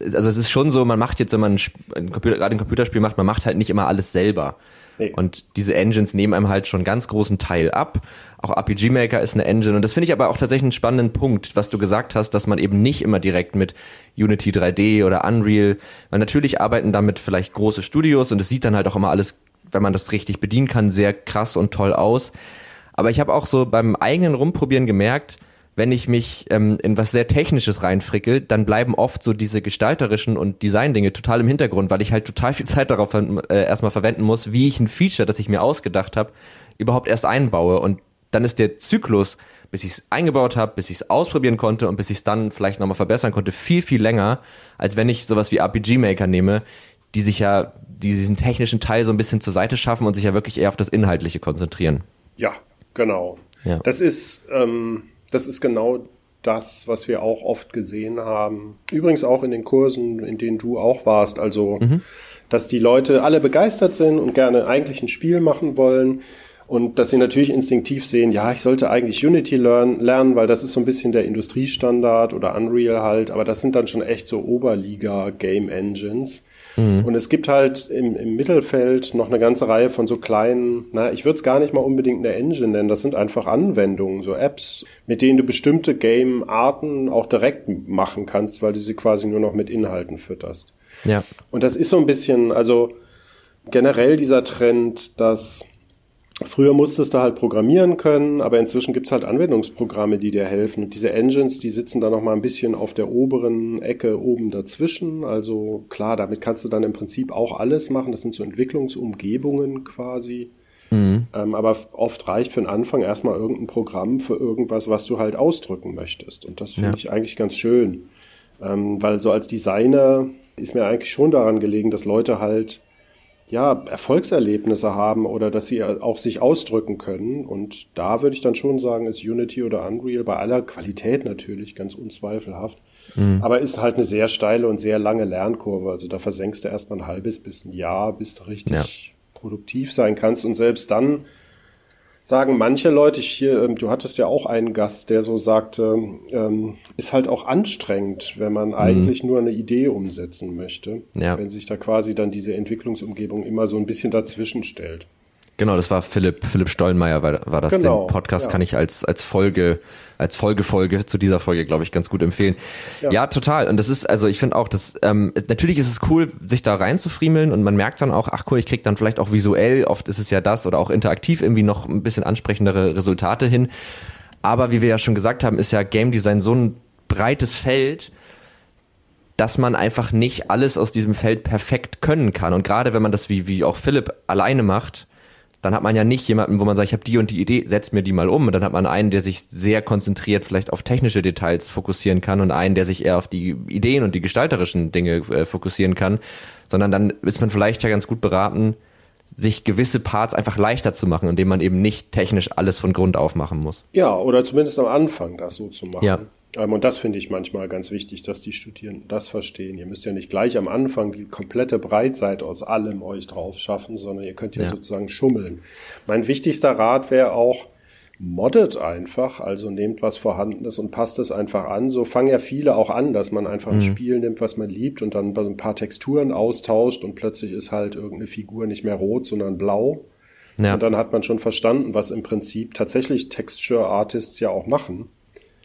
also es ist schon so, man macht jetzt, wenn man ein Computer, gerade ein Computerspiel macht, man macht halt nicht immer alles selber. Nee. Und diese Engines nehmen einem halt schon einen ganz großen Teil ab. Auch RPG Maker ist eine Engine. Und das finde ich aber auch tatsächlich einen spannenden Punkt, was du gesagt hast, dass man eben nicht immer direkt mit Unity 3D oder Unreal, weil natürlich arbeiten damit vielleicht große Studios und es sieht dann halt auch immer alles, wenn man das richtig bedienen kann, sehr krass und toll aus. Aber ich habe auch so beim eigenen Rumprobieren gemerkt, wenn ich mich ähm, in was sehr Technisches reinfrickel, dann bleiben oft so diese gestalterischen und Design-Dinge total im Hintergrund, weil ich halt total viel Zeit darauf äh, erstmal verwenden muss, wie ich ein Feature, das ich mir ausgedacht habe, überhaupt erst einbaue. Und dann ist der Zyklus, bis ich es eingebaut habe, bis ich es ausprobieren konnte und bis ich es dann vielleicht nochmal verbessern konnte, viel, viel länger, als wenn ich sowas wie RPG Maker nehme, die sich ja die diesen technischen Teil so ein bisschen zur Seite schaffen und sich ja wirklich eher auf das Inhaltliche konzentrieren. Ja, genau. Ja. Das ist ähm das ist genau das, was wir auch oft gesehen haben. Übrigens auch in den Kursen, in denen du auch warst. Also, mhm. dass die Leute alle begeistert sind und gerne eigentlich ein Spiel machen wollen. Und dass sie natürlich instinktiv sehen, ja, ich sollte eigentlich Unity lernen, lernen, weil das ist so ein bisschen der Industriestandard oder Unreal halt, aber das sind dann schon echt so Oberliga-Game Engines. Mhm. Und es gibt halt im, im Mittelfeld noch eine ganze Reihe von so kleinen, na, ich würde es gar nicht mal unbedingt eine Engine nennen, das sind einfach Anwendungen, so Apps, mit denen du bestimmte Game-Arten auch direkt machen kannst, weil du sie quasi nur noch mit Inhalten fütterst. Ja. Und das ist so ein bisschen, also generell dieser Trend, dass Früher musstest du halt programmieren können, aber inzwischen gibt's halt Anwendungsprogramme, die dir helfen. Und diese Engines, die sitzen da noch mal ein bisschen auf der oberen Ecke oben dazwischen. Also klar, damit kannst du dann im Prinzip auch alles machen. Das sind so Entwicklungsumgebungen quasi. Mhm. Ähm, aber oft reicht für den Anfang erstmal irgendein Programm für irgendwas, was du halt ausdrücken möchtest. Und das finde ja. ich eigentlich ganz schön. Ähm, weil so als Designer ist mir eigentlich schon daran gelegen, dass Leute halt ja, Erfolgserlebnisse haben oder dass sie auch sich ausdrücken können. Und da würde ich dann schon sagen, ist Unity oder Unreal bei aller Qualität natürlich ganz unzweifelhaft. Mhm. Aber ist halt eine sehr steile und sehr lange Lernkurve. Also da versenkst du erstmal ein halbes bis ein Jahr, bis du richtig ja. produktiv sein kannst. Und selbst dann sagen manche Leute hier, ähm, du hattest ja auch einen Gast, der so sagte, ähm, ist halt auch anstrengend, wenn man mhm. eigentlich nur eine Idee umsetzen möchte. Ja. Wenn sich da quasi dann diese Entwicklungsumgebung immer so ein bisschen dazwischen stellt. Genau, das war Philipp, Philipp Stollenmeier war, war das. Genau, Den Podcast ja. kann ich als, als Folge, als Folgefolge zu dieser Folge, glaube ich, ganz gut empfehlen. Ja. ja, total. Und das ist, also ich finde auch, dass, ähm, natürlich ist es cool, sich da reinzufriemeln und man merkt dann auch, ach cool, ich krieg dann vielleicht auch visuell, oft ist es ja das oder auch interaktiv irgendwie noch ein bisschen ansprechendere Resultate hin. Aber wie wir ja schon gesagt haben, ist ja Game Design so ein breites Feld, dass man einfach nicht alles aus diesem Feld perfekt können kann. Und gerade wenn man das wie, wie auch Philipp alleine macht, dann hat man ja nicht jemanden, wo man sagt, ich habe die und die Idee, setz mir die mal um. Und dann hat man einen, der sich sehr konzentriert vielleicht auf technische Details fokussieren kann und einen, der sich eher auf die Ideen und die gestalterischen Dinge äh, fokussieren kann. Sondern dann ist man vielleicht ja ganz gut beraten, sich gewisse Parts einfach leichter zu machen, indem man eben nicht technisch alles von Grund auf machen muss. Ja, oder zumindest am Anfang das so zu machen. Ja. Ähm, und das finde ich manchmal ganz wichtig, dass die Studierenden das verstehen. Ihr müsst ja nicht gleich am Anfang die komplette Breitseite aus allem euch drauf schaffen, sondern ihr könnt ja, ja. sozusagen schummeln. Mein wichtigster Rat wäre auch, moddet einfach, also nehmt was Vorhandenes und passt es einfach an. So fangen ja viele auch an, dass man einfach ein mhm. Spiel nimmt, was man liebt und dann ein paar Texturen austauscht und plötzlich ist halt irgendeine Figur nicht mehr rot, sondern blau. Ja. Und dann hat man schon verstanden, was im Prinzip tatsächlich Texture Artists ja auch machen.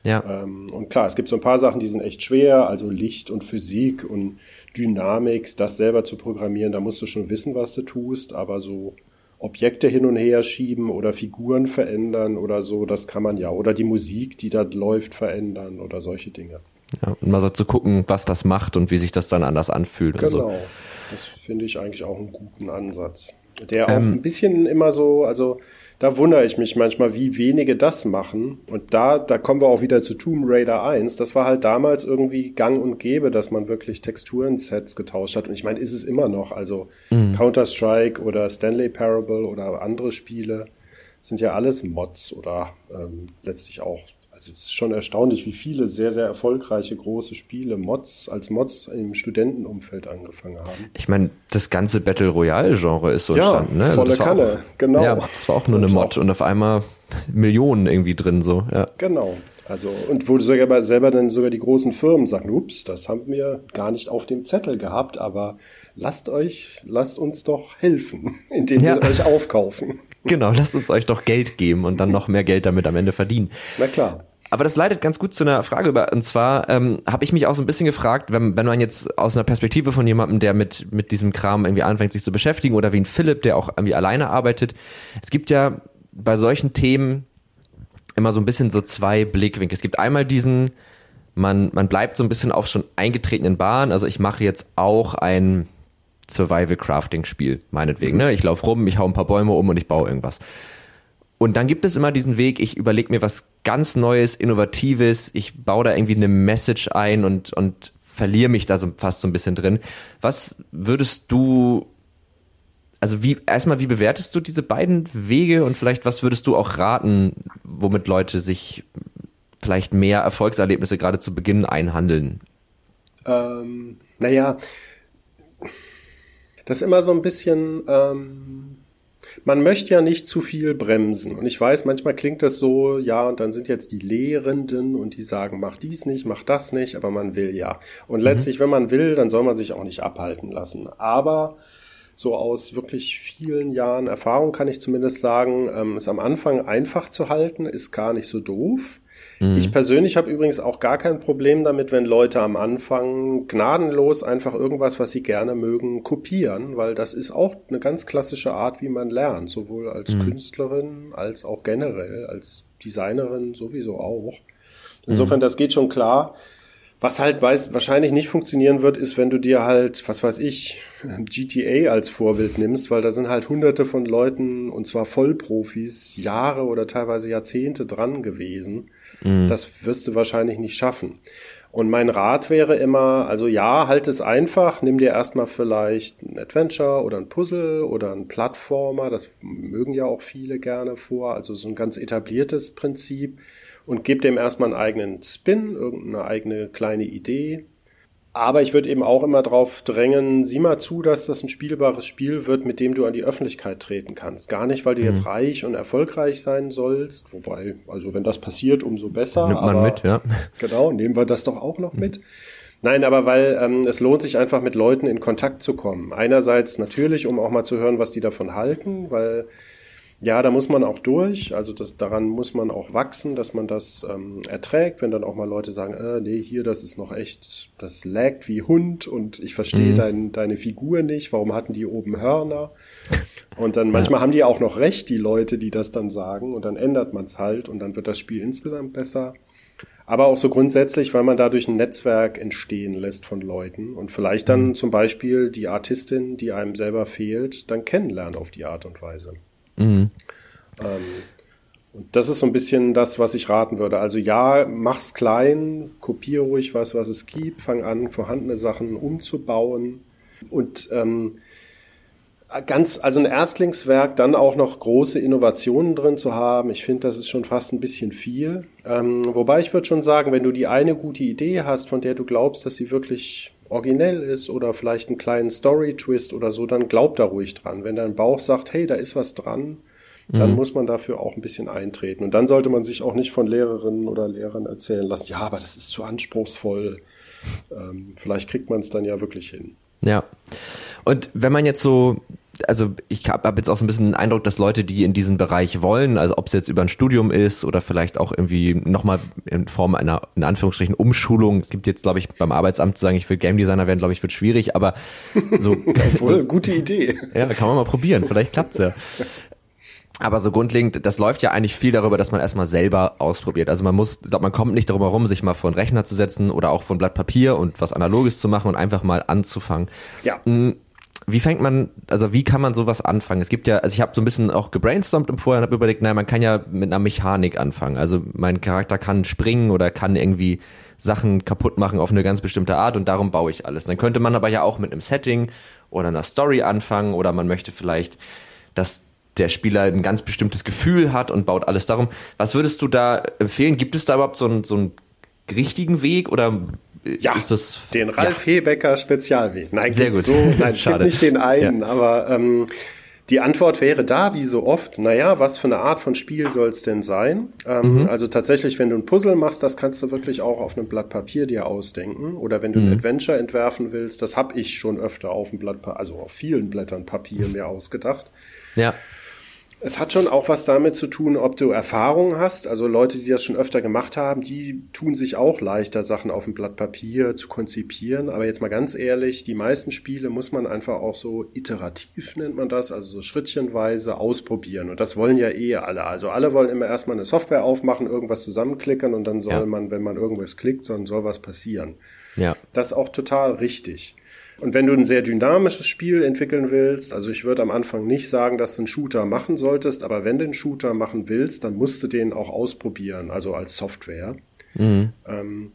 Ja. Ähm, und klar, es gibt so ein paar Sachen, die sind echt schwer, also Licht und Physik und Dynamik, das selber zu programmieren, da musst du schon wissen, was du tust, aber so Objekte hin und her schieben oder Figuren verändern oder so, das kann man ja. Oder die Musik, die da läuft, verändern oder solche Dinge. Ja, und mal so zu gucken, was das macht und wie sich das dann anders anfühlt. Genau. So. Das finde ich eigentlich auch einen guten Ansatz. Der auch ähm, ein bisschen immer so, also da wundere ich mich manchmal, wie wenige das machen. Und da, da kommen wir auch wieder zu Tomb Raider 1. Das war halt damals irgendwie gang und gäbe, dass man wirklich Texturen-Sets getauscht hat. Und ich meine, ist es immer noch. Also mhm. Counter-Strike oder Stanley Parable oder andere Spiele sind ja alles Mods oder ähm, letztlich auch also es ist schon erstaunlich, wie viele sehr, sehr erfolgreiche große Spiele Mods als Mods im Studentenumfeld angefangen haben. Ich meine, das ganze Battle Royale-Genre ist so ja, entstanden, ne? Also volle Kanne, auch, genau. Ja, das war auch nur eine Mod und auf einmal Millionen irgendwie drin, so, ja. Genau. Also, und wo sogar selber dann sogar die großen Firmen sagen, ups, das haben wir gar nicht auf dem Zettel gehabt, aber lasst euch, lasst uns doch helfen, indem ja. wir euch aufkaufen. Genau, lasst uns euch doch Geld geben und dann noch mehr Geld damit am Ende verdienen. Na klar. Aber das leitet ganz gut zu einer Frage über. Und zwar ähm, habe ich mich auch so ein bisschen gefragt, wenn, wenn man jetzt aus einer Perspektive von jemandem, der mit, mit diesem Kram irgendwie anfängt, sich zu beschäftigen, oder wie ein Philipp, der auch irgendwie alleine arbeitet. Es gibt ja bei solchen Themen immer so ein bisschen so zwei Blickwinkel. Es gibt einmal diesen, man, man bleibt so ein bisschen auf schon eingetretenen Bahn. Also ich mache jetzt auch ein Survival-Crafting-Spiel, meinetwegen. Ne? Ich laufe rum, ich hau ein paar Bäume um und ich baue irgendwas. Und dann gibt es immer diesen Weg, ich überlege mir was ganz Neues, Innovatives, ich baue da irgendwie eine Message ein und, und verliere mich da so fast so ein bisschen drin. Was würdest du, also wie, erstmal, wie bewertest du diese beiden Wege und vielleicht was würdest du auch raten, womit Leute sich vielleicht mehr Erfolgserlebnisse gerade zu Beginn einhandeln? Ähm, naja, das ist immer so ein bisschen, ähm, man möchte ja nicht zu viel bremsen. Und ich weiß, manchmal klingt das so, ja, und dann sind jetzt die Lehrenden und die sagen, mach dies nicht, mach das nicht, aber man will ja. Und mhm. letztlich, wenn man will, dann soll man sich auch nicht abhalten lassen. Aber so aus wirklich vielen Jahren Erfahrung kann ich zumindest sagen, ähm, es am Anfang einfach zu halten, ist gar nicht so doof. Mhm. Ich persönlich habe übrigens auch gar kein Problem damit, wenn Leute am Anfang gnadenlos einfach irgendwas, was sie gerne mögen, kopieren, weil das ist auch eine ganz klassische Art, wie man lernt, sowohl als mhm. Künstlerin als auch generell, als Designerin sowieso auch. Insofern, mhm. das geht schon klar. Was halt weiß, wahrscheinlich nicht funktionieren wird, ist, wenn du dir halt, was weiß ich, GTA als Vorbild nimmst, weil da sind halt hunderte von Leuten, und zwar Vollprofis, Jahre oder teilweise Jahrzehnte dran gewesen. Mhm. Das wirst du wahrscheinlich nicht schaffen. Und mein Rat wäre immer, also ja, halt es einfach, nimm dir erstmal vielleicht ein Adventure oder ein Puzzle oder ein Plattformer, das mögen ja auch viele gerne vor, also so ein ganz etabliertes Prinzip und gebe dem erstmal einen eigenen Spin, irgendeine eigene kleine Idee. Aber ich würde eben auch immer darauf drängen, sieh mal zu, dass das ein spielbares Spiel wird, mit dem du an die Öffentlichkeit treten kannst. Gar nicht, weil du mhm. jetzt reich und erfolgreich sein sollst. Wobei, also wenn das passiert, umso besser. Nimmt man aber, mit, ja. Genau, nehmen wir das doch auch noch mit. Nein, aber weil ähm, es lohnt sich einfach mit Leuten in Kontakt zu kommen. Einerseits natürlich, um auch mal zu hören, was die davon halten, weil ja, da muss man auch durch. Also das, daran muss man auch wachsen, dass man das ähm, erträgt. Wenn dann auch mal Leute sagen, äh, nee, hier, das ist noch echt, das laggt wie Hund und ich verstehe mhm. dein, deine Figur nicht. Warum hatten die oben Hörner? Und dann manchmal ja. haben die auch noch recht, die Leute, die das dann sagen. Und dann ändert man es halt und dann wird das Spiel insgesamt besser. Aber auch so grundsätzlich, weil man dadurch ein Netzwerk entstehen lässt von Leuten und vielleicht dann mhm. zum Beispiel die Artistin, die einem selber fehlt, dann kennenlernen auf die Art und Weise. Mhm. Ähm, und das ist so ein bisschen das, was ich raten würde. Also ja, mach's klein, kopiere ruhig was, was es gibt, fang an, vorhandene Sachen umzubauen und ähm, ganz, also ein Erstlingswerk, dann auch noch große Innovationen drin zu haben. Ich finde, das ist schon fast ein bisschen viel. Ähm, wobei ich würde schon sagen, wenn du die eine gute Idee hast, von der du glaubst, dass sie wirklich originell ist oder vielleicht einen kleinen Story-Twist oder so, dann glaub da ruhig dran. Wenn dein Bauch sagt, hey, da ist was dran, dann mhm. muss man dafür auch ein bisschen eintreten. Und dann sollte man sich auch nicht von Lehrerinnen oder Lehrern erzählen lassen, ja, aber das ist zu anspruchsvoll. Ähm, vielleicht kriegt man es dann ja wirklich hin. Ja. Und wenn man jetzt so also ich habe hab jetzt auch so ein bisschen den Eindruck, dass Leute, die in diesen Bereich wollen, also ob es jetzt über ein Studium ist oder vielleicht auch irgendwie nochmal in Form einer, in Anführungsstrichen, Umschulung, es gibt jetzt, glaube ich, beim Arbeitsamt zu sagen, ich will Game Designer werden, glaube ich, wird schwierig, aber so. so gute Idee. Ja, kann man mal probieren, vielleicht klappt's ja. Aber so grundlegend, das läuft ja eigentlich viel darüber, dass man erstmal selber ausprobiert. Also man muss, man kommt nicht darum herum, sich mal vor einen Rechner zu setzen oder auch vor ein Blatt Papier und was Analoges zu machen und einfach mal anzufangen. Ja. Wie fängt man, also wie kann man sowas anfangen? Es gibt ja, also ich habe so ein bisschen auch gebrainstormt im Vorhinein, habe überlegt, naja, man kann ja mit einer Mechanik anfangen. Also mein Charakter kann springen oder kann irgendwie Sachen kaputt machen auf eine ganz bestimmte Art und darum baue ich alles. Dann könnte man aber ja auch mit einem Setting oder einer Story anfangen oder man möchte vielleicht, dass der Spieler ein ganz bestimmtes Gefühl hat und baut alles darum. Was würdest du da empfehlen? Gibt es da überhaupt so einen, so einen richtigen Weg oder ja, ist das, den Ralf ja. Hebecker Spezialweg. Nein, Sehr gut. so, nein, Schade. nicht den einen, ja. aber ähm, die Antwort wäre da, wie so oft, naja, was für eine Art von Spiel soll es denn sein? Ähm, mhm. Also tatsächlich, wenn du ein Puzzle machst, das kannst du wirklich auch auf einem Blatt Papier dir ausdenken. Oder wenn du mhm. ein Adventure entwerfen willst, das habe ich schon öfter auf einem Blatt, also auf vielen Blättern Papier mir ausgedacht. Ja. Es hat schon auch was damit zu tun, ob du Erfahrung hast. Also Leute, die das schon öfter gemacht haben, die tun sich auch leichter, Sachen auf dem Blatt Papier zu konzipieren. Aber jetzt mal ganz ehrlich, die meisten Spiele muss man einfach auch so iterativ, nennt man das, also so schrittchenweise ausprobieren. Und das wollen ja eh alle. Also alle wollen immer erstmal eine Software aufmachen, irgendwas zusammenklickern und dann soll ja. man, wenn man irgendwas klickt, dann soll was passieren. Ja. Das ist auch total richtig. Und wenn du ein sehr dynamisches Spiel entwickeln willst, also ich würde am Anfang nicht sagen, dass du einen Shooter machen solltest, aber wenn du einen Shooter machen willst, dann musst du den auch ausprobieren, also als Software. Mhm. Ähm,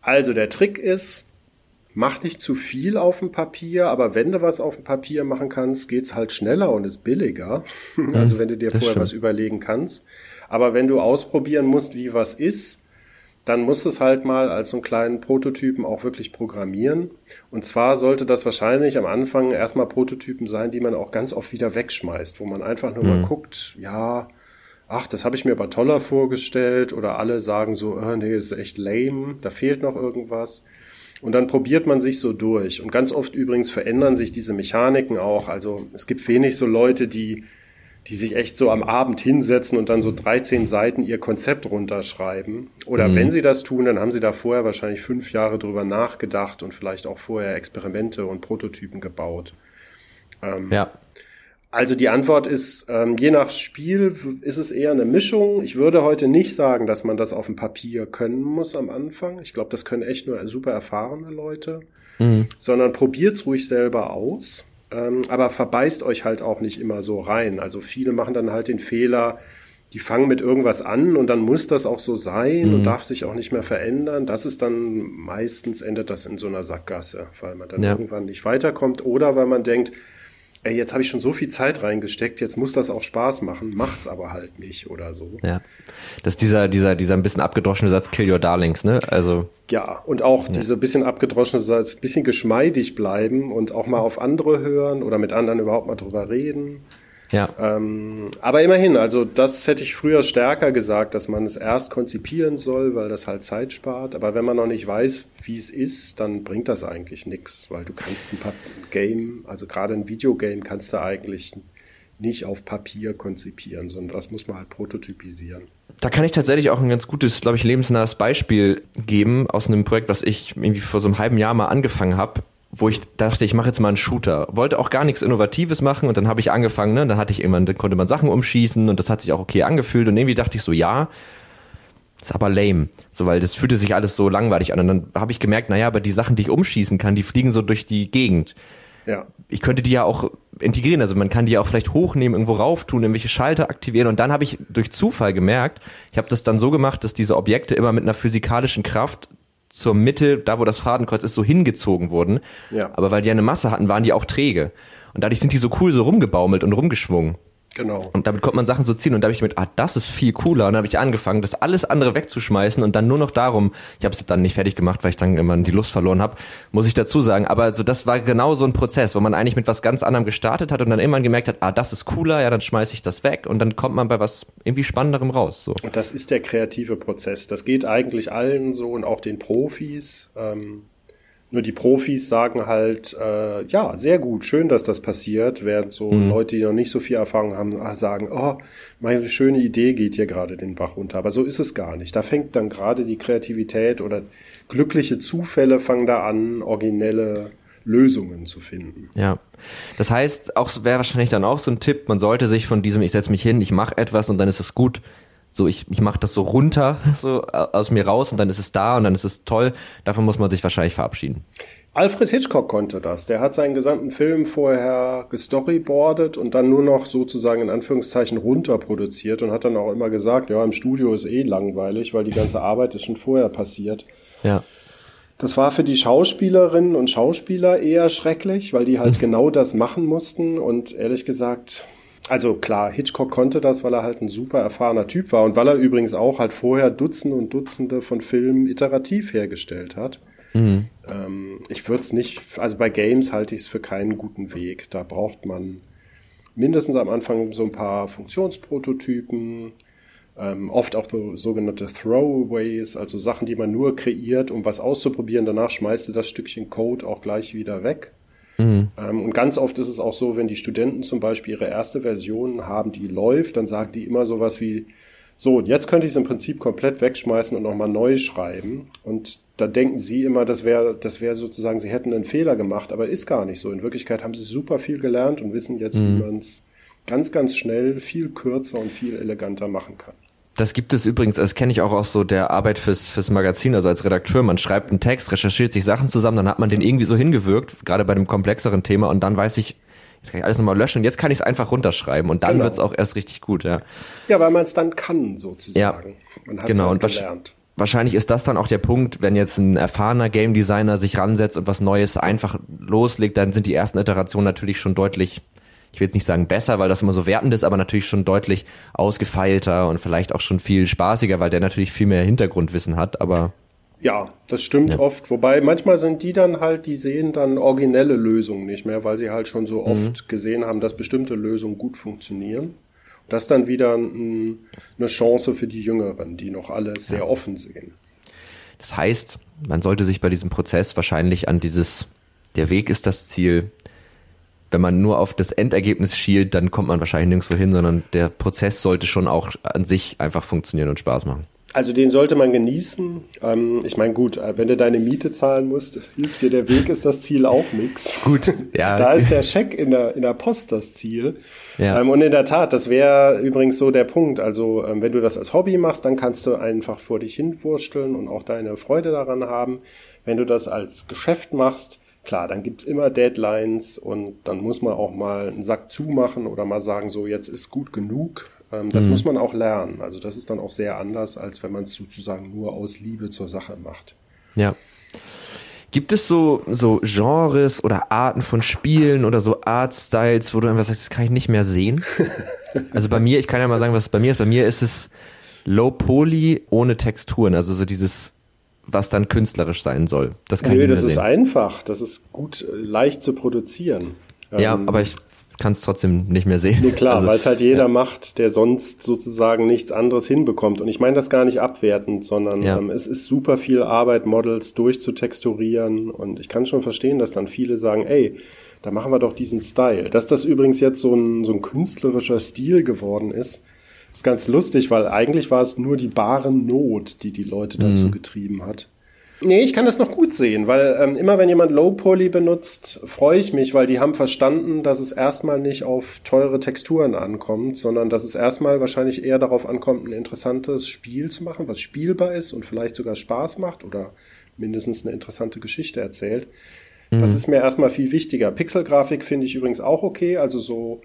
also der Trick ist, mach nicht zu viel auf dem Papier, aber wenn du was auf dem Papier machen kannst, geht's halt schneller und ist billiger. Mhm, also wenn du dir vorher stimmt. was überlegen kannst. Aber wenn du ausprobieren musst, wie was ist, dann musst du es halt mal als so einen kleinen Prototypen auch wirklich programmieren. Und zwar sollte das wahrscheinlich am Anfang erstmal Prototypen sein, die man auch ganz oft wieder wegschmeißt, wo man einfach nur mhm. mal guckt, ja, ach, das habe ich mir aber toller vorgestellt oder alle sagen so, oh, nee, das ist echt lame, da fehlt noch irgendwas. Und dann probiert man sich so durch. Und ganz oft übrigens verändern sich diese Mechaniken auch. Also es gibt wenig so Leute, die, die sich echt so am Abend hinsetzen und dann so 13 Seiten ihr Konzept runterschreiben. Oder mhm. wenn sie das tun, dann haben sie da vorher wahrscheinlich fünf Jahre drüber nachgedacht und vielleicht auch vorher Experimente und Prototypen gebaut. Ähm, ja. Also die Antwort ist, ähm, je nach Spiel ist es eher eine Mischung. Ich würde heute nicht sagen, dass man das auf dem Papier können muss am Anfang. Ich glaube, das können echt nur super erfahrene Leute. Mhm. Sondern probiert's ruhig selber aus. Ähm, aber verbeißt euch halt auch nicht immer so rein. Also viele machen dann halt den Fehler, die fangen mit irgendwas an und dann muss das auch so sein mhm. und darf sich auch nicht mehr verändern. Das ist dann meistens endet das in so einer Sackgasse, weil man dann ja. irgendwann nicht weiterkommt oder weil man denkt, ey, jetzt habe ich schon so viel Zeit reingesteckt, jetzt muss das auch Spaß machen, macht's aber halt nicht oder so. Ja. Das ist dieser, dieser, dieser ein bisschen abgedroschene Satz, kill your darlings, ne? Also. Ja, und auch ja. diese bisschen abgedroschene Satz, bisschen geschmeidig bleiben und auch mal auf andere hören oder mit anderen überhaupt mal drüber reden. Ja. Ähm, aber immerhin, also das hätte ich früher stärker gesagt, dass man es erst konzipieren soll, weil das halt Zeit spart. Aber wenn man noch nicht weiß, wie es ist, dann bringt das eigentlich nichts, weil du kannst ein Game, also gerade ein Videogame kannst du eigentlich nicht auf Papier konzipieren, sondern das muss man halt prototypisieren. Da kann ich tatsächlich auch ein ganz gutes, glaube ich, lebensnahes Beispiel geben aus einem Projekt, was ich irgendwie vor so einem halben Jahr mal angefangen habe wo ich dachte, ich mache jetzt mal einen Shooter. Wollte auch gar nichts Innovatives machen und dann habe ich angefangen, ne? dann hatte ich irgendwann, dann konnte man Sachen umschießen und das hat sich auch okay angefühlt und irgendwie dachte ich so, ja, ist aber lame, so weil das fühlte sich alles so langweilig an und dann habe ich gemerkt, naja, aber die Sachen, die ich umschießen kann, die fliegen so durch die Gegend. Ja. Ich könnte die ja auch integrieren, also man kann die ja auch vielleicht hochnehmen, irgendwo rauf tun, irgendwelche Schalter aktivieren und dann habe ich durch Zufall gemerkt, ich habe das dann so gemacht, dass diese Objekte immer mit einer physikalischen Kraft zur Mitte, da wo das Fadenkreuz ist, so hingezogen wurden. Ja. Aber weil die eine Masse hatten, waren die auch träge. Und dadurch sind die so cool so rumgebaumelt und rumgeschwungen. Genau. Und damit konnte man Sachen so ziehen und da habe ich mit, ah, das ist viel cooler. Und dann habe ich angefangen, das alles andere wegzuschmeißen und dann nur noch darum, ich habe es dann nicht fertig gemacht, weil ich dann immer die Lust verloren habe, muss ich dazu sagen. Aber so das war genau so ein Prozess, wo man eigentlich mit was ganz anderem gestartet hat und dann irgendwann gemerkt hat, ah, das ist cooler, ja, dann schmeiße ich das weg und dann kommt man bei was irgendwie Spannenderem raus. So. Und das ist der kreative Prozess. Das geht eigentlich allen so und auch den Profis. Ähm nur die Profis sagen halt, äh, ja, sehr gut, schön, dass das passiert, während so mhm. Leute, die noch nicht so viel Erfahrung haben, ah, sagen, oh, meine schöne Idee geht hier gerade den Bach runter. Aber so ist es gar nicht. Da fängt dann gerade die Kreativität oder glückliche Zufälle fangen da an, originelle Lösungen zu finden. Ja. Das heißt, auch wäre wahrscheinlich dann auch so ein Tipp, man sollte sich von diesem, ich setze mich hin, ich mache etwas und dann ist es gut, so ich, ich mache das so runter, so aus mir raus und dann ist es da und dann ist es toll. Davon muss man sich wahrscheinlich verabschieden. Alfred Hitchcock konnte das. Der hat seinen gesamten Film vorher gestoryboardet und dann nur noch sozusagen in Anführungszeichen runterproduziert und hat dann auch immer gesagt, ja, im Studio ist eh langweilig, weil die ganze Arbeit ist schon vorher passiert. Ja. Das war für die Schauspielerinnen und Schauspieler eher schrecklich, weil die halt genau das machen mussten und ehrlich gesagt, also klar, Hitchcock konnte das, weil er halt ein super erfahrener Typ war und weil er übrigens auch halt vorher Dutzende und Dutzende von Filmen iterativ hergestellt hat. Mhm. Ähm, ich würde es nicht, also bei Games halte ich es für keinen guten Weg. Da braucht man mindestens am Anfang so ein paar Funktionsprototypen, ähm, oft auch so, sogenannte Throwaways, also Sachen, die man nur kreiert, um was auszuprobieren. Danach schmeißt du das Stückchen Code auch gleich wieder weg. Mhm. Ähm, und ganz oft ist es auch so, wenn die Studenten zum Beispiel ihre erste Version haben, die läuft, dann sagen die immer sowas wie, so, jetzt könnte ich es im Prinzip komplett wegschmeißen und nochmal neu schreiben. Und da denken sie immer, das wäre das wäre sozusagen, sie hätten einen Fehler gemacht, aber ist gar nicht so. In Wirklichkeit haben sie super viel gelernt und wissen jetzt, mhm. wie man es ganz, ganz schnell, viel kürzer und viel eleganter machen kann. Das gibt es übrigens, das kenne ich auch aus so der Arbeit fürs, fürs Magazin, also als Redakteur. Man schreibt einen Text, recherchiert sich Sachen zusammen, dann hat man den irgendwie so hingewirkt, gerade bei einem komplexeren Thema, und dann weiß ich, jetzt kann ich alles nochmal löschen und jetzt kann ich es einfach runterschreiben und dann genau. wird's auch erst richtig gut, ja. Ja, weil man es dann kann, sozusagen. Ja, man hat's genau, halt und gelernt. Wahrscheinlich ist das dann auch der Punkt, wenn jetzt ein erfahrener Game Designer sich ransetzt und was Neues einfach loslegt, dann sind die ersten Iterationen natürlich schon deutlich ich will jetzt nicht sagen besser, weil das immer so wertend ist, aber natürlich schon deutlich ausgefeilter und vielleicht auch schon viel spaßiger, weil der natürlich viel mehr Hintergrundwissen hat, aber ja, das stimmt ja. oft. Wobei manchmal sind die dann halt, die sehen dann originelle Lösungen nicht mehr, weil sie halt schon so oft mhm. gesehen haben, dass bestimmte Lösungen gut funktionieren. Das ist dann wieder ein, eine Chance für die Jüngeren, die noch alles sehr offen sehen. Das heißt, man sollte sich bei diesem Prozess wahrscheinlich an dieses, der Weg ist das Ziel. Wenn man nur auf das Endergebnis schielt, dann kommt man wahrscheinlich nirgendwo hin, sondern der Prozess sollte schon auch an sich einfach funktionieren und Spaß machen. Also den sollte man genießen. Ähm, ich meine, gut, äh, wenn du deine Miete zahlen musst, hilft dir der Weg ist das Ziel auch nichts. Gut, ja. Da ist der Scheck in der, in der Post das Ziel. Ja. Ähm, und in der Tat, das wäre übrigens so der Punkt. Also ähm, wenn du das als Hobby machst, dann kannst du einfach vor dich hinwursteln und auch deine Freude daran haben. Wenn du das als Geschäft machst, klar, dann gibt's immer Deadlines und dann muss man auch mal einen Sack zumachen oder mal sagen, so jetzt ist gut genug. Ähm, das Mhm. muss man auch lernen. Also das ist dann auch sehr anders, als wenn man es sozusagen nur aus Liebe zur Sache macht. Ja. Gibt es so, so Genres oder Arten von Spielen oder so Artstyles, wo du einfach sagst, das kann ich nicht mehr sehen? also bei mir, ich kann ja mal sagen, was es bei mir ist. Bei mir ist es Low Poly ohne Texturen, also so dieses, was dann künstlerisch sein soll. Das kann Nö, das ist sehen. einfach. Das ist gut, äh, leicht zu produzieren. ja, Ähm, aber ich kann es trotzdem nicht mehr sehen. Nee, klar, Also, weil es halt jeder macht, der sonst sozusagen nichts anderes hinbekommt. Und ich meine das gar nicht abwertend, sondern Ja. ähm, es ist super viel Arbeit, Models durchzutexturieren. Und ich kann schon verstehen, dass dann viele sagen, ey, da machen wir doch diesen Style. Dass das übrigens jetzt so ein, so ein künstlerischer Stil geworden ist, ist ganz lustig, weil eigentlich war es nur die bare Not, die die Leute dazu getrieben hat. Nee, ich kann das noch gut sehen, weil ähm, immer wenn jemand Low Poly benutzt, freue ich mich, weil die haben verstanden, dass es erstmal nicht auf teure Texturen ankommt, sondern dass es erstmal wahrscheinlich eher darauf ankommt, ein interessantes Spiel zu machen, was spielbar ist und vielleicht sogar Spaß macht oder mindestens eine interessante Geschichte erzählt. Das ist mir erstmal viel wichtiger. Pixelgrafik finde ich übrigens auch okay, also so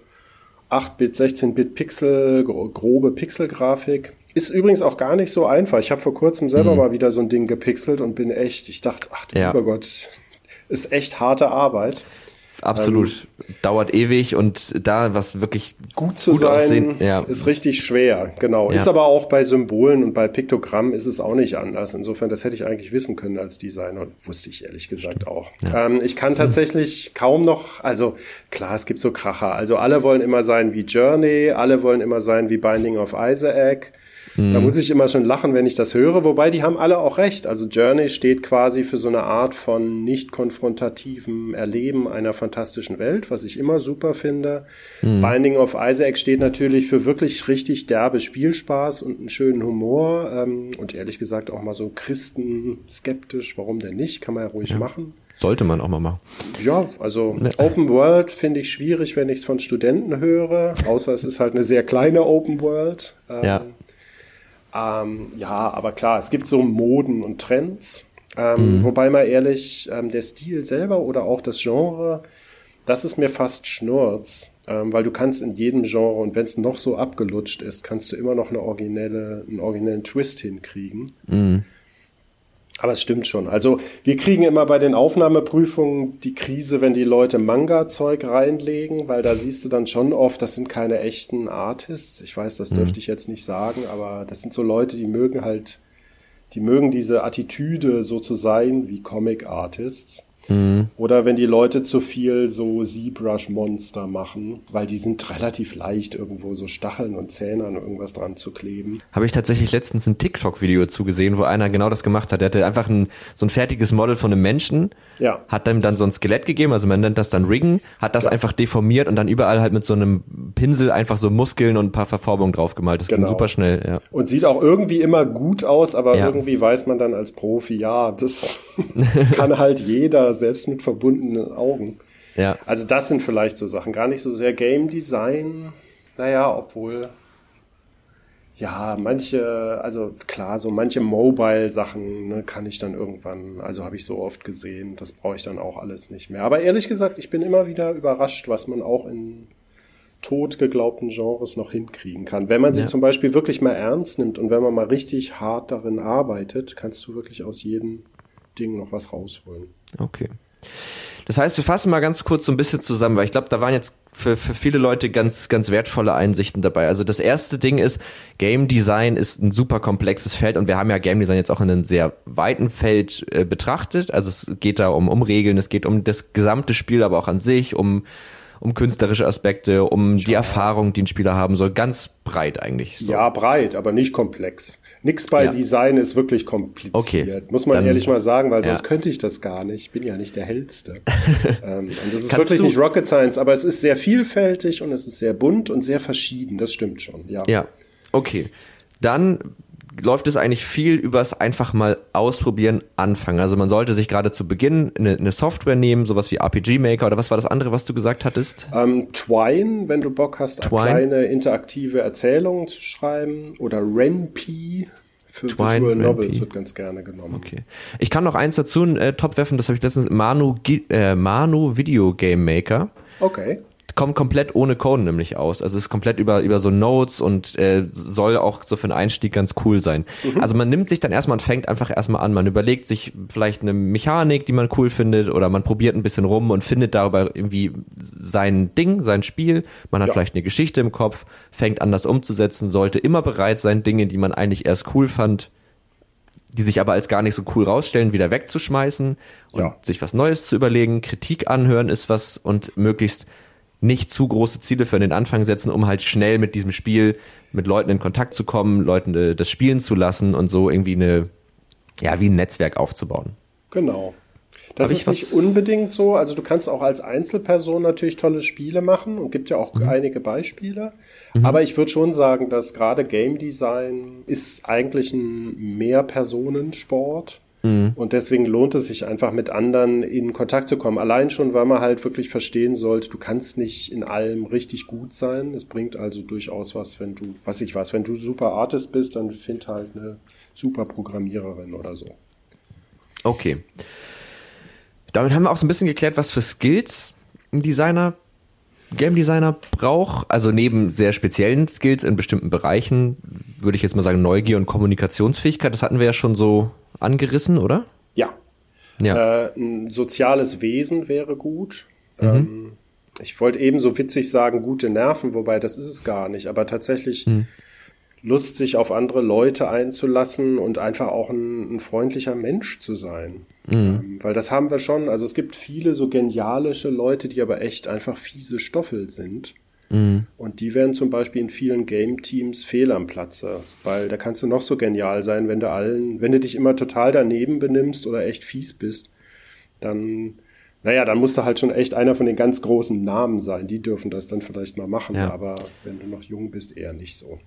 8-Bit, 16-Bit Pixel, gro- grobe Pixelgrafik. Ist übrigens auch gar nicht so einfach. Ich habe vor kurzem selber mal wieder so ein Ding gepixelt und bin echt, ich dachte, ach du Ja. lieber Gott, ist echt harte Arbeit. Absolut. Dauert ewig und da was wirklich Gut zu Gut sein aussehen, ja. ist richtig schwer, genau. Ja. Ist aber auch bei Symbolen und bei Piktogrammen ist es auch nicht anders. Insofern, das hätte ich eigentlich wissen können als Designer und wusste ich ehrlich gesagt auch. Ähm, ich kann tatsächlich kaum noch, also klar, es gibt so Kracher. Also alle wollen immer sein wie Journey, alle wollen immer sein wie Binding of Isaac. Da muss ich immer schon lachen, wenn ich das höre. Wobei die haben alle auch recht. Also Journey steht quasi für so eine Art von nicht konfrontativem Erleben einer fantastischen Welt, was ich immer super finde. Binding of Isaac steht natürlich für wirklich richtig derbe Spielspaß und einen schönen Humor. Ähm, und ehrlich gesagt auch mal so Christen skeptisch. Warum denn nicht? Kann man ja ruhig machen. sollte man auch mal machen. Ja, also Open World finde ich schwierig, wenn ich es von Studenten höre, außer es ist halt eine sehr kleine Open World. Ähm, Ja. Ähm, ja, aber klar, es gibt so Moden und Trends. Ähm, Wobei mal ehrlich, ähm, der Stil selber oder auch das Genre, das ist mir fast Schnurz. Ähm, weil du kannst in jedem Genre, und wenn es noch so abgelutscht ist, kannst du immer noch eine originelle, einen originellen Twist hinkriegen. Aber es stimmt schon. Also wir kriegen immer bei den Aufnahmeprüfungen die Krise, wenn die Leute Manga-Zeug reinlegen, weil da siehst du dann schon oft, das sind keine echten Artists. Ich weiß, das dürfte ich jetzt nicht sagen, aber das sind so Leute, die mögen halt, die mögen diese Attitüde so zu sein wie Comic-Artists. Oder wenn die Leute zu viel so ZBrush-Monster machen, weil die sind relativ leicht, irgendwo so Stacheln und Zähne an irgendwas dran zu kleben. Habe ich tatsächlich letztens ein TikTok-Video zugesehen, wo einer genau das gemacht hat. Der hatte einfach ein, so ein fertiges Model von einem Menschen, Ja. hat dem dann so ein Skelett gegeben, also man nennt das dann Riggen, hat das einfach deformiert und dann überall halt mit so einem Pinsel einfach so Muskeln und ein paar Verformungen draufgemalt. Das ging Genau. super schnell, ja. Und sieht auch irgendwie immer gut aus, aber Ja. irgendwie weiß man dann als Profi, ja, das kann halt jeder, selbst mit verbundenen Augen. Ja. Also das sind vielleicht so Sachen, gar nicht so sehr Game Design. Naja, obwohl, ja, manche, also klar, so manche Mobile-Sachen ne, kann ich dann irgendwann, also habe ich so oft gesehen, das brauche ich dann auch alles nicht mehr. Aber ehrlich gesagt, ich bin immer wieder überrascht, was man auch in tot geglaubten Genres noch hinkriegen kann. Wenn man sich Ja. zum Beispiel wirklich mal ernst nimmt und wenn man mal richtig hart darin arbeitet, kannst du wirklich aus jedem Ding noch was rausholen. Okay. Das heißt, wir fassen mal ganz kurz so ein bisschen zusammen, weil ich glaube, da waren jetzt für, für viele Leute ganz, ganz wertvolle Einsichten dabei. Also das erste Ding ist, Game Design ist ein super komplexes Feld und wir haben ja Game Design jetzt auch in einem sehr weiten Feld äh, betrachtet. Also es geht da um, um Regeln, es geht um das gesamte Spiel, aber auch an sich, um um künstlerische Aspekte, um die Erfahrung, die ein Spieler haben soll. Ganz breit eigentlich. So. Ja, breit, aber nicht komplex. Nix bei ja. Design ist wirklich kompliziert. Okay. Muss man Dann, ehrlich mal sagen, weil sonst ja. könnte ich das gar nicht. Ich bin ja nicht der Hellste. ähm, und das ist Kannst wirklich nicht Rocket Science, aber es ist sehr vielfältig und es ist sehr bunt und sehr verschieden. Das stimmt schon, ja. Ja. Okay. Dann läuft es eigentlich viel übers einfach mal ausprobieren, anfangen. Also man sollte sich gerade zu Beginn eine, eine, Software nehmen, sowas wie RPG Maker oder was war das andere, was du gesagt hattest? Ähm, Twine, wenn du Bock hast, Twine. kleine interaktive Erzählungen zu schreiben oder Renpy. Für Twine, Visual Novels wird ganz gerne genommen. Okay. Ich kann noch eins dazu äh, top werfen, das habe ich letztens, Manu, äh, Manu Video Game Maker. Okay kommt komplett ohne Code nämlich aus. Also es ist komplett über, über so Notes und äh, soll auch so für einen Einstieg ganz cool sein. Mhm. Also man nimmt sich dann erstmal und fängt einfach erstmal an. Man überlegt sich vielleicht eine Mechanik, die man cool findet oder man probiert ein bisschen rum und findet darüber irgendwie sein Ding, sein Spiel. Man hat ja. vielleicht eine Geschichte im Kopf, fängt an, das umzusetzen, sollte immer bereit sein, Dinge, die man eigentlich erst cool fand, die sich aber als gar nicht so cool rausstellen, wieder wegzuschmeißen und ja. sich was Neues zu überlegen. Kritik anhören ist was und möglichst nicht zu große Ziele für den Anfang setzen, um halt schnell mit diesem Spiel mit Leuten in Kontakt zu kommen, Leuten äh, das spielen zu lassen und so irgendwie eine, ja, wie ein Netzwerk aufzubauen. Genau. Das Hab ist nicht unbedingt so. Also du kannst auch als Einzelperson natürlich tolle Spiele machen und gibt ja auch mhm. einige Beispiele. Mhm. Aber ich würde schon sagen, dass gerade Game Design ist eigentlich ein Mehrpersonensport. Mhm. Und deswegen lohnt es sich einfach mit anderen in Kontakt zu kommen. Allein schon, weil man halt wirklich verstehen sollte, du kannst nicht in allem richtig gut sein. Es bringt also durchaus was, wenn du, was ich weiß, wenn du super Artist bist, dann find halt eine super Programmiererin oder so. Okay. Damit haben wir auch so ein bisschen geklärt, was für Skills ein Designer, Game Designer braucht. Also neben sehr speziellen Skills in bestimmten Bereichen, würde ich jetzt mal sagen, Neugier und Kommunikationsfähigkeit, das hatten wir ja schon so angerissen, oder? Ja. ja. Äh, ein soziales Wesen wäre gut. Mhm. Ähm, ich wollte eben so witzig sagen, gute Nerven, wobei das ist es gar nicht, aber tatsächlich mhm. Lust, sich auf andere Leute einzulassen und einfach auch ein, ein freundlicher Mensch zu sein. Mhm. Ähm, weil das haben wir schon. Also es gibt viele so genialische Leute, die aber echt einfach fiese Stoffel sind. Mhm. Und die werden zum Beispiel in vielen Game-Teams fehl am Platze, weil da kannst du noch so genial sein, wenn du allen, wenn du dich immer total daneben benimmst oder echt fies bist, dann, naja, dann musst du halt schon echt einer von den ganz großen Namen sein. Die dürfen das dann vielleicht mal machen, ja. aber wenn du noch jung bist, eher nicht so.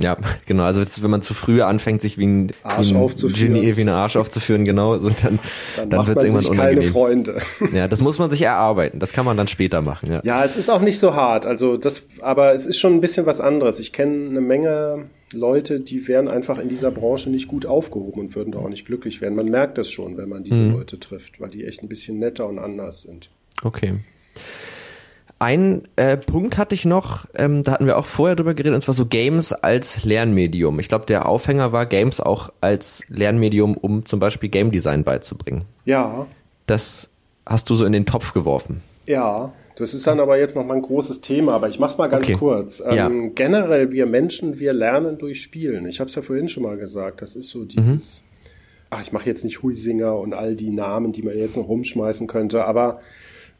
Ja, genau. Also wenn man zu früh anfängt, sich wie ein, Arsch wie ein aufzuführen. Genie, wie ein Arsch aufzuführen, genau, so, dann, dann, dann wird es irgendwann unangenehm. keine Freunde. Ja, das muss man sich erarbeiten. Das kann man dann später machen. Ja. ja, es ist auch nicht so hart. Also das, aber es ist schon ein bisschen was anderes. Ich kenne eine Menge Leute, die wären einfach in dieser Branche nicht gut aufgehoben und würden da auch nicht glücklich werden. Man merkt das schon, wenn man diese mhm. Leute trifft, weil die echt ein bisschen netter und anders sind. Okay. Ein äh, Punkt hatte ich noch, ähm, da hatten wir auch vorher drüber geredet, und zwar so Games als Lernmedium. Ich glaube, der Aufhänger war Games auch als Lernmedium, um zum Beispiel Game Design beizubringen. Ja. Das hast du so in den Topf geworfen. Ja, das ist dann aber jetzt noch mal ein großes Thema, aber ich mach's mal ganz okay. kurz. Ähm, ja. Generell, wir Menschen, wir lernen durch Spielen. Ich habe es ja vorhin schon mal gesagt, das ist so dieses, mhm. ach, ich mache jetzt nicht Huisinger und all die Namen, die man jetzt noch rumschmeißen könnte, aber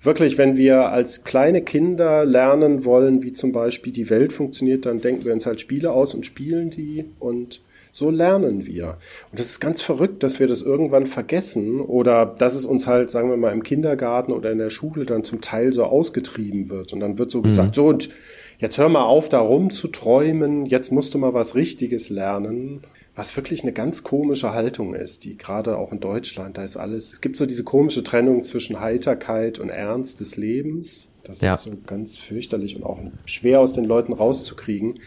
wirklich, wenn wir als kleine Kinder lernen wollen, wie zum Beispiel die Welt funktioniert, dann denken wir uns halt Spiele aus und spielen die und so lernen wir. Und das ist ganz verrückt, dass wir das irgendwann vergessen oder dass es uns halt, sagen wir mal, im Kindergarten oder in der Schule dann zum Teil so ausgetrieben wird. Und dann wird so mhm. gesagt, so und jetzt hör mal auf, da rumzuträumen, jetzt musst du mal was Richtiges lernen was wirklich eine ganz komische Haltung ist, die gerade auch in Deutschland, da ist alles, es gibt so diese komische Trennung zwischen Heiterkeit und Ernst des Lebens. Das ja. ist so ganz fürchterlich und auch schwer aus den Leuten rauszukriegen.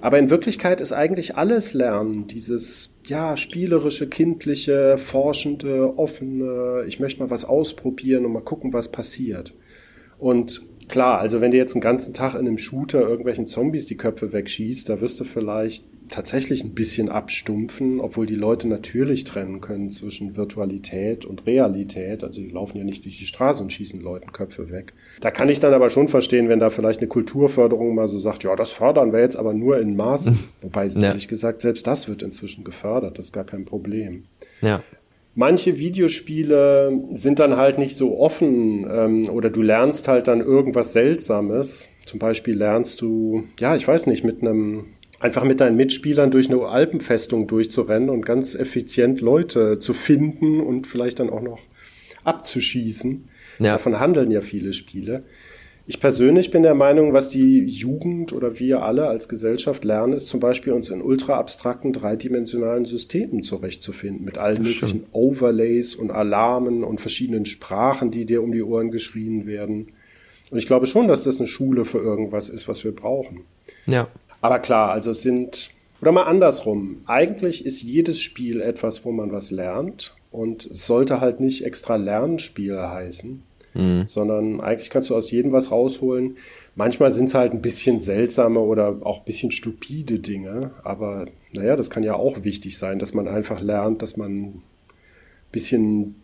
Aber in Wirklichkeit ist eigentlich alles Lernen, dieses, ja, spielerische, kindliche, forschende, offene, ich möchte mal was ausprobieren und mal gucken, was passiert. Und klar, also wenn du jetzt einen ganzen Tag in einem Shooter irgendwelchen Zombies die Köpfe wegschießt, da wirst du vielleicht tatsächlich ein bisschen abstumpfen, obwohl die Leute natürlich trennen können zwischen Virtualität und Realität. Also die laufen ja nicht durch die Straße und schießen Leuten Köpfe weg. Da kann ich dann aber schon verstehen, wenn da vielleicht eine Kulturförderung mal so sagt, ja, das fördern wir jetzt aber nur in Maßen. Wobei, ja. ehrlich gesagt, selbst das wird inzwischen gefördert. Das ist gar kein Problem. Ja. Manche Videospiele sind dann halt nicht so offen ähm, oder du lernst halt dann irgendwas Seltsames. Zum Beispiel lernst du, ja, ich weiß nicht, mit einem einfach mit deinen Mitspielern durch eine Alpenfestung durchzurennen und ganz effizient Leute zu finden und vielleicht dann auch noch abzuschießen. Ja. Davon handeln ja viele Spiele. Ich persönlich bin der Meinung, was die Jugend oder wir alle als Gesellschaft lernen, ist zum Beispiel uns in ultra abstrakten dreidimensionalen Systemen zurechtzufinden, mit allen möglichen Overlays und Alarmen und verschiedenen Sprachen, die dir um die Ohren geschrien werden. Und ich glaube schon, dass das eine Schule für irgendwas ist, was wir brauchen. Ja. Aber klar, also es sind, oder mal andersrum, eigentlich ist jedes Spiel etwas, wo man was lernt und es sollte halt nicht extra Lernspiel heißen mhm. sondern eigentlich kannst du aus jedem was rausholen. Manchmal sind es halt ein bisschen seltsame oder auch ein bisschen stupide Dinge, aber naja, das kann ja auch wichtig sein, dass man einfach lernt, dass man ein bisschen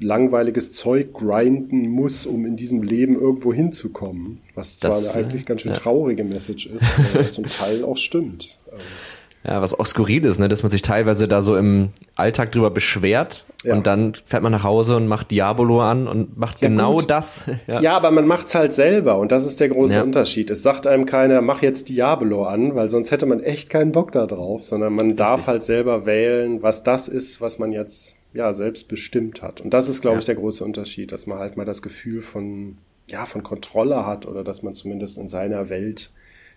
langweiliges Zeug grinden muss, um in diesem Leben irgendwo hinzukommen. Was zwar eine eigentlich ganz schön ja. traurige Message ist, aber zum Teil auch stimmt. Ja, was auch skurril ist, ne, dass man sich teilweise da so im Alltag drüber beschwert ja. und dann fährt man nach Hause und macht Diabolo an und macht ja, genau gut. das. Ja. ja, aber man macht's halt selber und das ist der große Unterschied. Es sagt einem keiner, mach jetzt Diabolo an, weil sonst hätte man echt keinen Bock da drauf, sondern man Richtig. darf halt selber wählen, was das ist, was man jetzt ja selbst bestimmt hat. Und das ist, glaube ich, der große Unterschied, dass man halt mal das Gefühl von ja von Kontrolle hat oder dass man zumindest in seiner Welt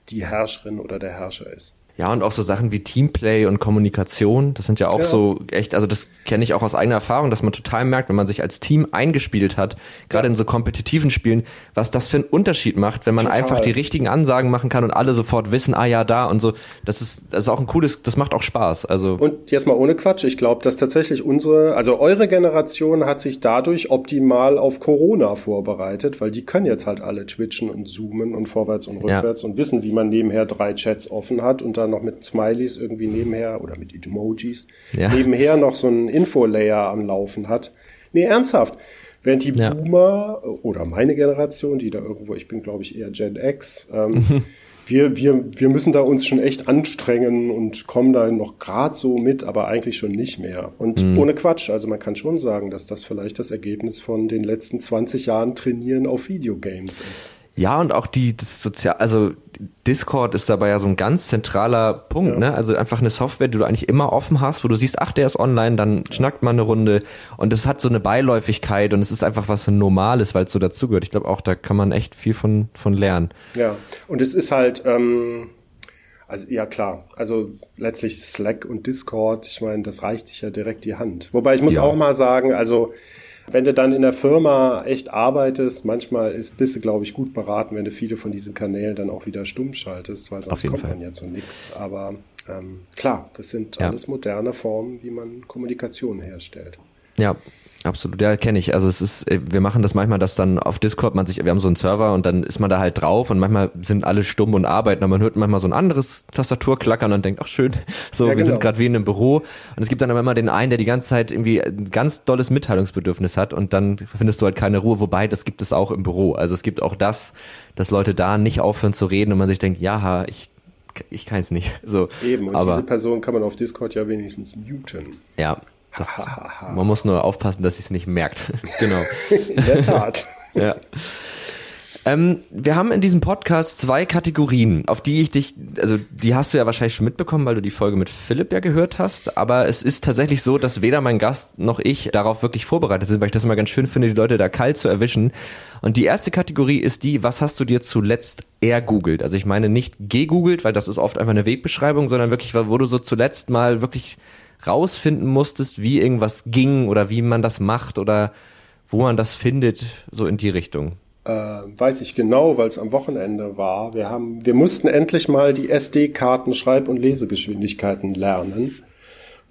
die Herrscherin oder der Herrscher ist. Ja, und auch so Sachen wie Teamplay und Kommunikation, das sind ja auch ja. so echt, also das kenne ich auch aus eigener Erfahrung, dass man total merkt, wenn man sich als Team eingespielt hat, gerade ja. in so kompetitiven Spielen, was das für einen Unterschied macht, wenn man total. einfach die richtigen Ansagen machen kann und alle sofort wissen, ah ja, da und so. Das ist, das ist auch ein cooles, das macht auch Spaß. Also und jetzt mal ohne Quatsch, ich glaube, dass tatsächlich unsere, also eure Generation hat sich dadurch optimal auf Corona vorbereitet, weil die können jetzt halt alle twitchen und zoomen und vorwärts und rückwärts ja. und wissen, wie man nebenher drei Chats offen hat und dann noch mit Smileys irgendwie nebenher oder mit Emojis ja. nebenher noch so einen Info-Layer am Laufen hat. Nee, ernsthaft. Während die ja. Boomer oder meine Generation, die da irgendwo, ich bin glaube ich eher Gen X, ähm, wir, wir, wir müssen da uns schon echt anstrengen und kommen da noch grad so mit, aber eigentlich schon nicht mehr. Und mhm. ohne Quatsch, also man kann schon sagen, dass das vielleicht das Ergebnis von den letzten 20 Jahren Trainieren auf Videogames ist. Ja, und auch die, das Sozial, also Discord ist dabei ja so ein ganz zentraler Punkt, ja. ne? Also einfach eine Software, die du eigentlich immer offen hast, wo du siehst, ach, der ist online, dann schnackt man eine Runde und es hat so eine Beiläufigkeit und es ist einfach was Normales, weil es so dazugehört. Ich glaube auch, da kann man echt viel von, von lernen. Ja, und es ist halt, ähm, also ja klar, also letztlich Slack und Discord, ich meine, das reicht sich ja direkt die Hand. Wobei ich muss ja. auch mal sagen, also wenn du dann in der Firma echt arbeitest, manchmal ist, bist du, glaube ich, gut beraten, wenn du viele von diesen Kanälen dann auch wieder stumm schaltest, weil sonst kommt Fall. man ja zu nichts. Aber ähm, klar, das sind ja. alles moderne Formen, wie man Kommunikation herstellt. Ja, Absolut, ja, kenne ich. Also es ist, äh, wir machen das manchmal, dass dann auf Discord man sich, wir haben so einen Server und dann ist man da halt drauf und manchmal sind alle stumm und arbeiten, aber man hört manchmal so ein anderes Tastaturklackern und denkt, ach schön, so, ja, genau. wir sind gerade wie in einem Büro. Und es gibt dann aber immer den einen, der die ganze Zeit irgendwie ein ganz dolles Mitteilungsbedürfnis hat und dann findest du halt keine Ruhe, wobei das gibt es auch im Büro. Also es gibt auch das, dass Leute da nicht aufhören zu reden und man sich denkt, ja, ich ich kann es nicht. So, Eben, und aber, diese Person kann man auf Discord ja wenigstens muten. Ja, das, man muss nur aufpassen, dass sie es nicht merkt. genau. In der Tat. ja. Ähm, wir haben in diesem Podcast zwei Kategorien, auf die ich dich, also die hast du ja wahrscheinlich schon mitbekommen, weil du die Folge mit Philipp ja gehört hast, aber es ist tatsächlich so, dass weder mein Gast noch ich darauf wirklich vorbereitet sind, weil ich das immer ganz schön finde, die Leute da kalt zu erwischen. Und die erste Kategorie ist die, was hast du dir zuletzt ergoogelt? Also ich meine nicht gegoogelt, weil das ist oft einfach eine Wegbeschreibung, sondern wirklich, wo du so zuletzt mal wirklich rausfinden musstest, wie irgendwas ging oder wie man das macht oder wo man das findet, so in die Richtung? Äh, weiß ich genau, weil es am Wochenende war. Wir haben, wir mussten endlich mal die SD-Karten Schreib- und Lesegeschwindigkeiten lernen,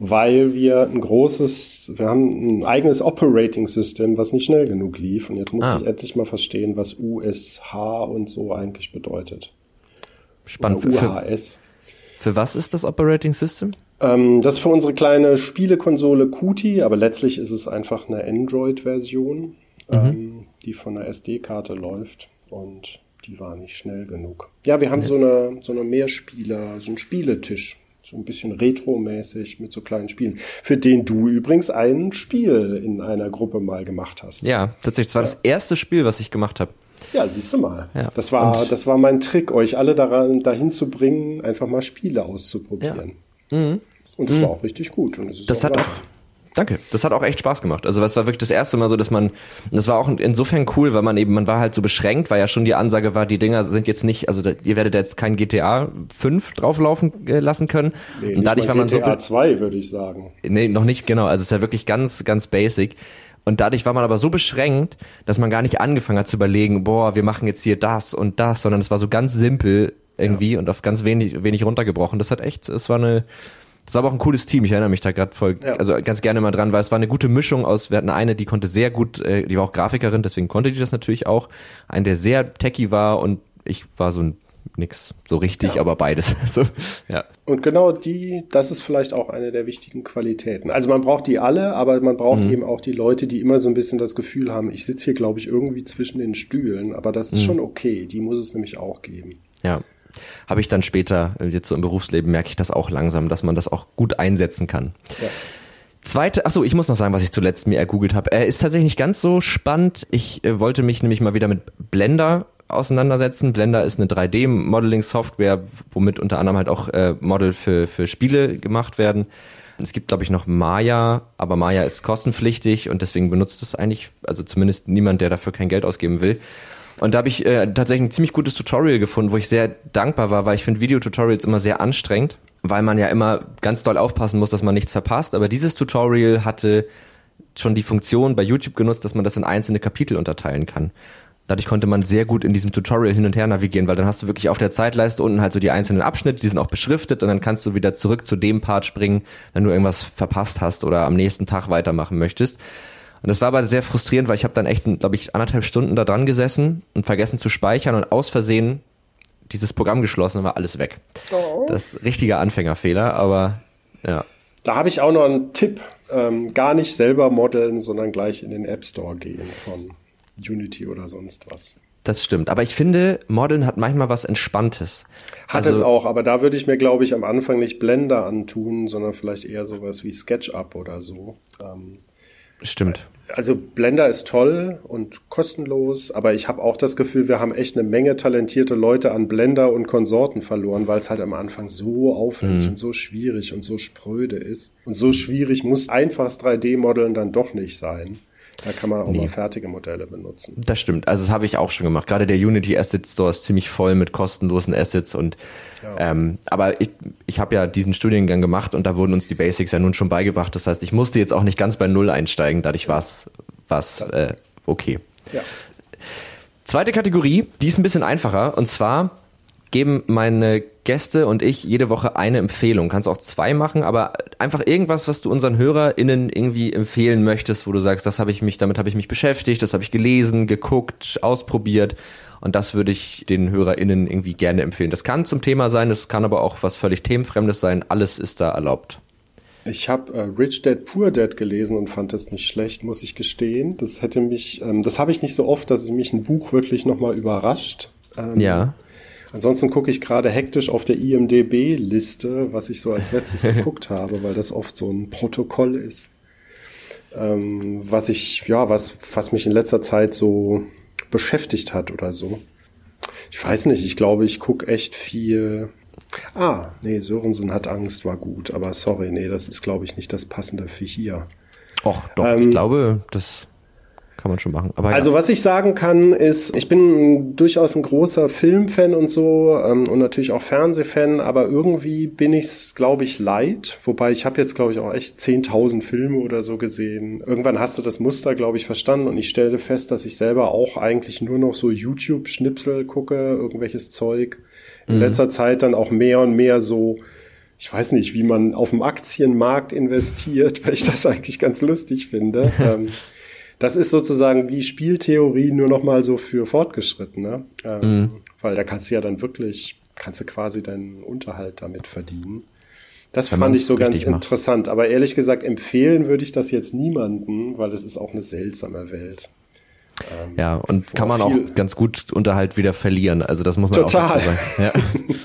weil wir ein großes, wir haben ein eigenes Operating-System, was nicht schnell genug lief. Und jetzt musste ah. ich endlich mal verstehen, was USH und so eigentlich bedeutet. Spannend. Oder UHS. Für, für was ist das Operating System? Ähm, das ist für unsere kleine Spielekonsole Qt, aber letztlich ist es einfach eine Android-Version, mhm. ähm, die von der SD-Karte läuft und die war nicht schnell genug. Ja, wir haben ja. so eine so eine Mehrspieler, so einen Spieletisch, So ein bisschen retromäßig mit so kleinen Spielen. Für den du übrigens ein Spiel in einer Gruppe mal gemacht hast. Ja, tatsächlich. Das war ja. das erste Spiel, was ich gemacht habe. Ja, siehst du mal. Ja. Das war, das war mein Trick, euch alle daran, dahin zu bringen, einfach mal Spiele auszuprobieren. Ja. Mhm. Und das mhm. war auch richtig gut. Und das, das auch hat auch, Danke. Das hat auch echt Spaß gemacht. Also es war wirklich das erste Mal so, dass man, das war auch insofern cool, weil man eben, man war halt so beschränkt, weil ja schon die Ansage war, die Dinger sind jetzt nicht, also da, ihr werdet jetzt kein GTA 5 drauflaufen äh, lassen können. Nee, und dadurch war man GTA so. GTA 2 würde ich sagen. Nee, noch nicht, genau. Also es ist ja wirklich ganz, ganz basic. Und dadurch war man aber so beschränkt, dass man gar nicht angefangen hat zu überlegen, boah, wir machen jetzt hier das und das, sondern es war so ganz simpel irgendwie ja. und auf ganz wenig, wenig runtergebrochen. Das hat echt, es war eine, es war aber auch ein cooles Team. Ich erinnere mich da gerade voll, ja. also ganz gerne mal dran, weil es war eine gute Mischung aus, wir hatten eine, die konnte sehr gut, äh, die war auch Grafikerin, deswegen konnte die das natürlich auch. Ein, der sehr techy war und ich war so ein nix so richtig, ja. aber beides. so, ja. Und genau die, das ist vielleicht auch eine der wichtigen Qualitäten. Also man braucht die alle, aber man braucht mhm. eben auch die Leute, die immer so ein bisschen das Gefühl haben, ich sitze hier, glaube ich, irgendwie zwischen den Stühlen, aber das ist mhm. schon okay. Die muss es nämlich auch geben. Ja habe ich dann später, äh, jetzt so im Berufsleben, merke ich das auch langsam, dass man das auch gut einsetzen kann. Ja. Zweite, achso, ich muss noch sagen, was ich zuletzt mir ergoogelt habe. Er ist tatsächlich nicht ganz so spannend. Ich äh, wollte mich nämlich mal wieder mit Blender auseinandersetzen. Blender ist eine 3D-Modeling-Software, womit unter anderem halt auch äh, Model für, für Spiele gemacht werden. Es gibt, glaube ich, noch Maya, aber Maya ist kostenpflichtig und deswegen benutzt es eigentlich, also zumindest niemand, der dafür kein Geld ausgeben will. Und da habe ich äh, tatsächlich ein ziemlich gutes Tutorial gefunden, wo ich sehr dankbar war, weil ich finde Videotutorials immer sehr anstrengend, weil man ja immer ganz doll aufpassen muss, dass man nichts verpasst. Aber dieses Tutorial hatte schon die Funktion bei YouTube genutzt, dass man das in einzelne Kapitel unterteilen kann. Dadurch konnte man sehr gut in diesem Tutorial hin und her navigieren, weil dann hast du wirklich auf der Zeitleiste unten halt so die einzelnen Abschnitte, die sind auch beschriftet und dann kannst du wieder zurück zu dem Part springen, wenn du irgendwas verpasst hast oder am nächsten Tag weitermachen möchtest. Und das war aber sehr frustrierend, weil ich habe dann echt, glaube ich, anderthalb Stunden da dran gesessen und vergessen zu speichern und aus Versehen dieses Programm geschlossen und war alles weg. Oh. Das ist richtiger Anfängerfehler, aber ja. Da habe ich auch noch einen Tipp. Ähm, gar nicht selber modeln, sondern gleich in den App Store gehen von Unity oder sonst was. Das stimmt. Aber ich finde, Modeln hat manchmal was Entspanntes. Hat also, es auch, aber da würde ich mir, glaube ich, am Anfang nicht Blender antun, sondern vielleicht eher sowas wie SketchUp oder so. Ähm, Stimmt. Also Blender ist toll und kostenlos, aber ich habe auch das Gefühl, wir haben echt eine Menge talentierte Leute an Blender und Konsorten verloren, weil es halt am Anfang so aufwendig mhm. und so schwierig und so spröde ist. Und so schwierig muss einfaches 3D-Modeln dann doch nicht sein. Da kann man auch nee. mal fertige Modelle benutzen. Das stimmt. Also das habe ich auch schon gemacht. Gerade der Unity Asset Store ist ziemlich voll mit kostenlosen Assets und ja. ähm, aber ich, ich habe ja diesen Studiengang gemacht und da wurden uns die Basics ja nun schon beigebracht. Das heißt, ich musste jetzt auch nicht ganz bei Null einsteigen. Dadurch war es äh, okay. Ja. Zweite Kategorie, die ist ein bisschen einfacher und zwar geben meine Gäste und ich jede Woche eine Empfehlung. Kannst auch zwei machen, aber einfach irgendwas, was du unseren HörerInnen irgendwie empfehlen möchtest, wo du sagst, das habe ich mich, damit habe ich mich beschäftigt, das habe ich gelesen, geguckt, ausprobiert und das würde ich den HörerInnen irgendwie gerne empfehlen. Das kann zum Thema sein, das kann aber auch was völlig Themenfremdes sein. Alles ist da erlaubt. Ich habe äh, Rich Dad Poor Dad gelesen und fand das nicht schlecht, muss ich gestehen. Das hätte mich, ähm, das habe ich nicht so oft, dass mich ein Buch wirklich nochmal überrascht. Ähm, ja. Ansonsten gucke ich gerade hektisch auf der IMDB-Liste, was ich so als letztes geguckt habe, weil das oft so ein Protokoll ist. Ähm, was ich, ja, was, was mich in letzter Zeit so beschäftigt hat oder so. Ich weiß nicht, ich glaube, ich gucke echt viel. Ah, nee, Sörensen hat Angst, war gut, aber sorry, nee, das ist, glaube ich, nicht das Passende für hier. Och, doch, ähm, ich glaube, das kann man schon machen. Aber also ja. was ich sagen kann, ist, ich bin durchaus ein großer Filmfan und so ähm, und natürlich auch Fernsehfan, aber irgendwie bin ich es, glaube ich, leid. Wobei ich habe jetzt, glaube ich, auch echt 10.000 Filme oder so gesehen. Irgendwann hast du das Muster, glaube ich, verstanden und ich stelle fest, dass ich selber auch eigentlich nur noch so YouTube-Schnipsel gucke, irgendwelches Zeug. In mhm. letzter Zeit dann auch mehr und mehr so ich weiß nicht, wie man auf dem Aktienmarkt investiert, weil ich das eigentlich ganz lustig finde. ähm, das ist sozusagen wie Spieltheorie nur noch mal so für Fortgeschrittene, ähm, mhm. weil da kannst du ja dann wirklich, kannst du quasi deinen Unterhalt damit verdienen. Das Wenn fand ich so ganz interessant. Aber ehrlich gesagt, empfehlen würde ich das jetzt niemanden, weil es ist auch eine seltsame Welt. Ähm, ja, und kann man auch ganz gut Unterhalt wieder verlieren. Also das muss man total. auch sagen. Ja.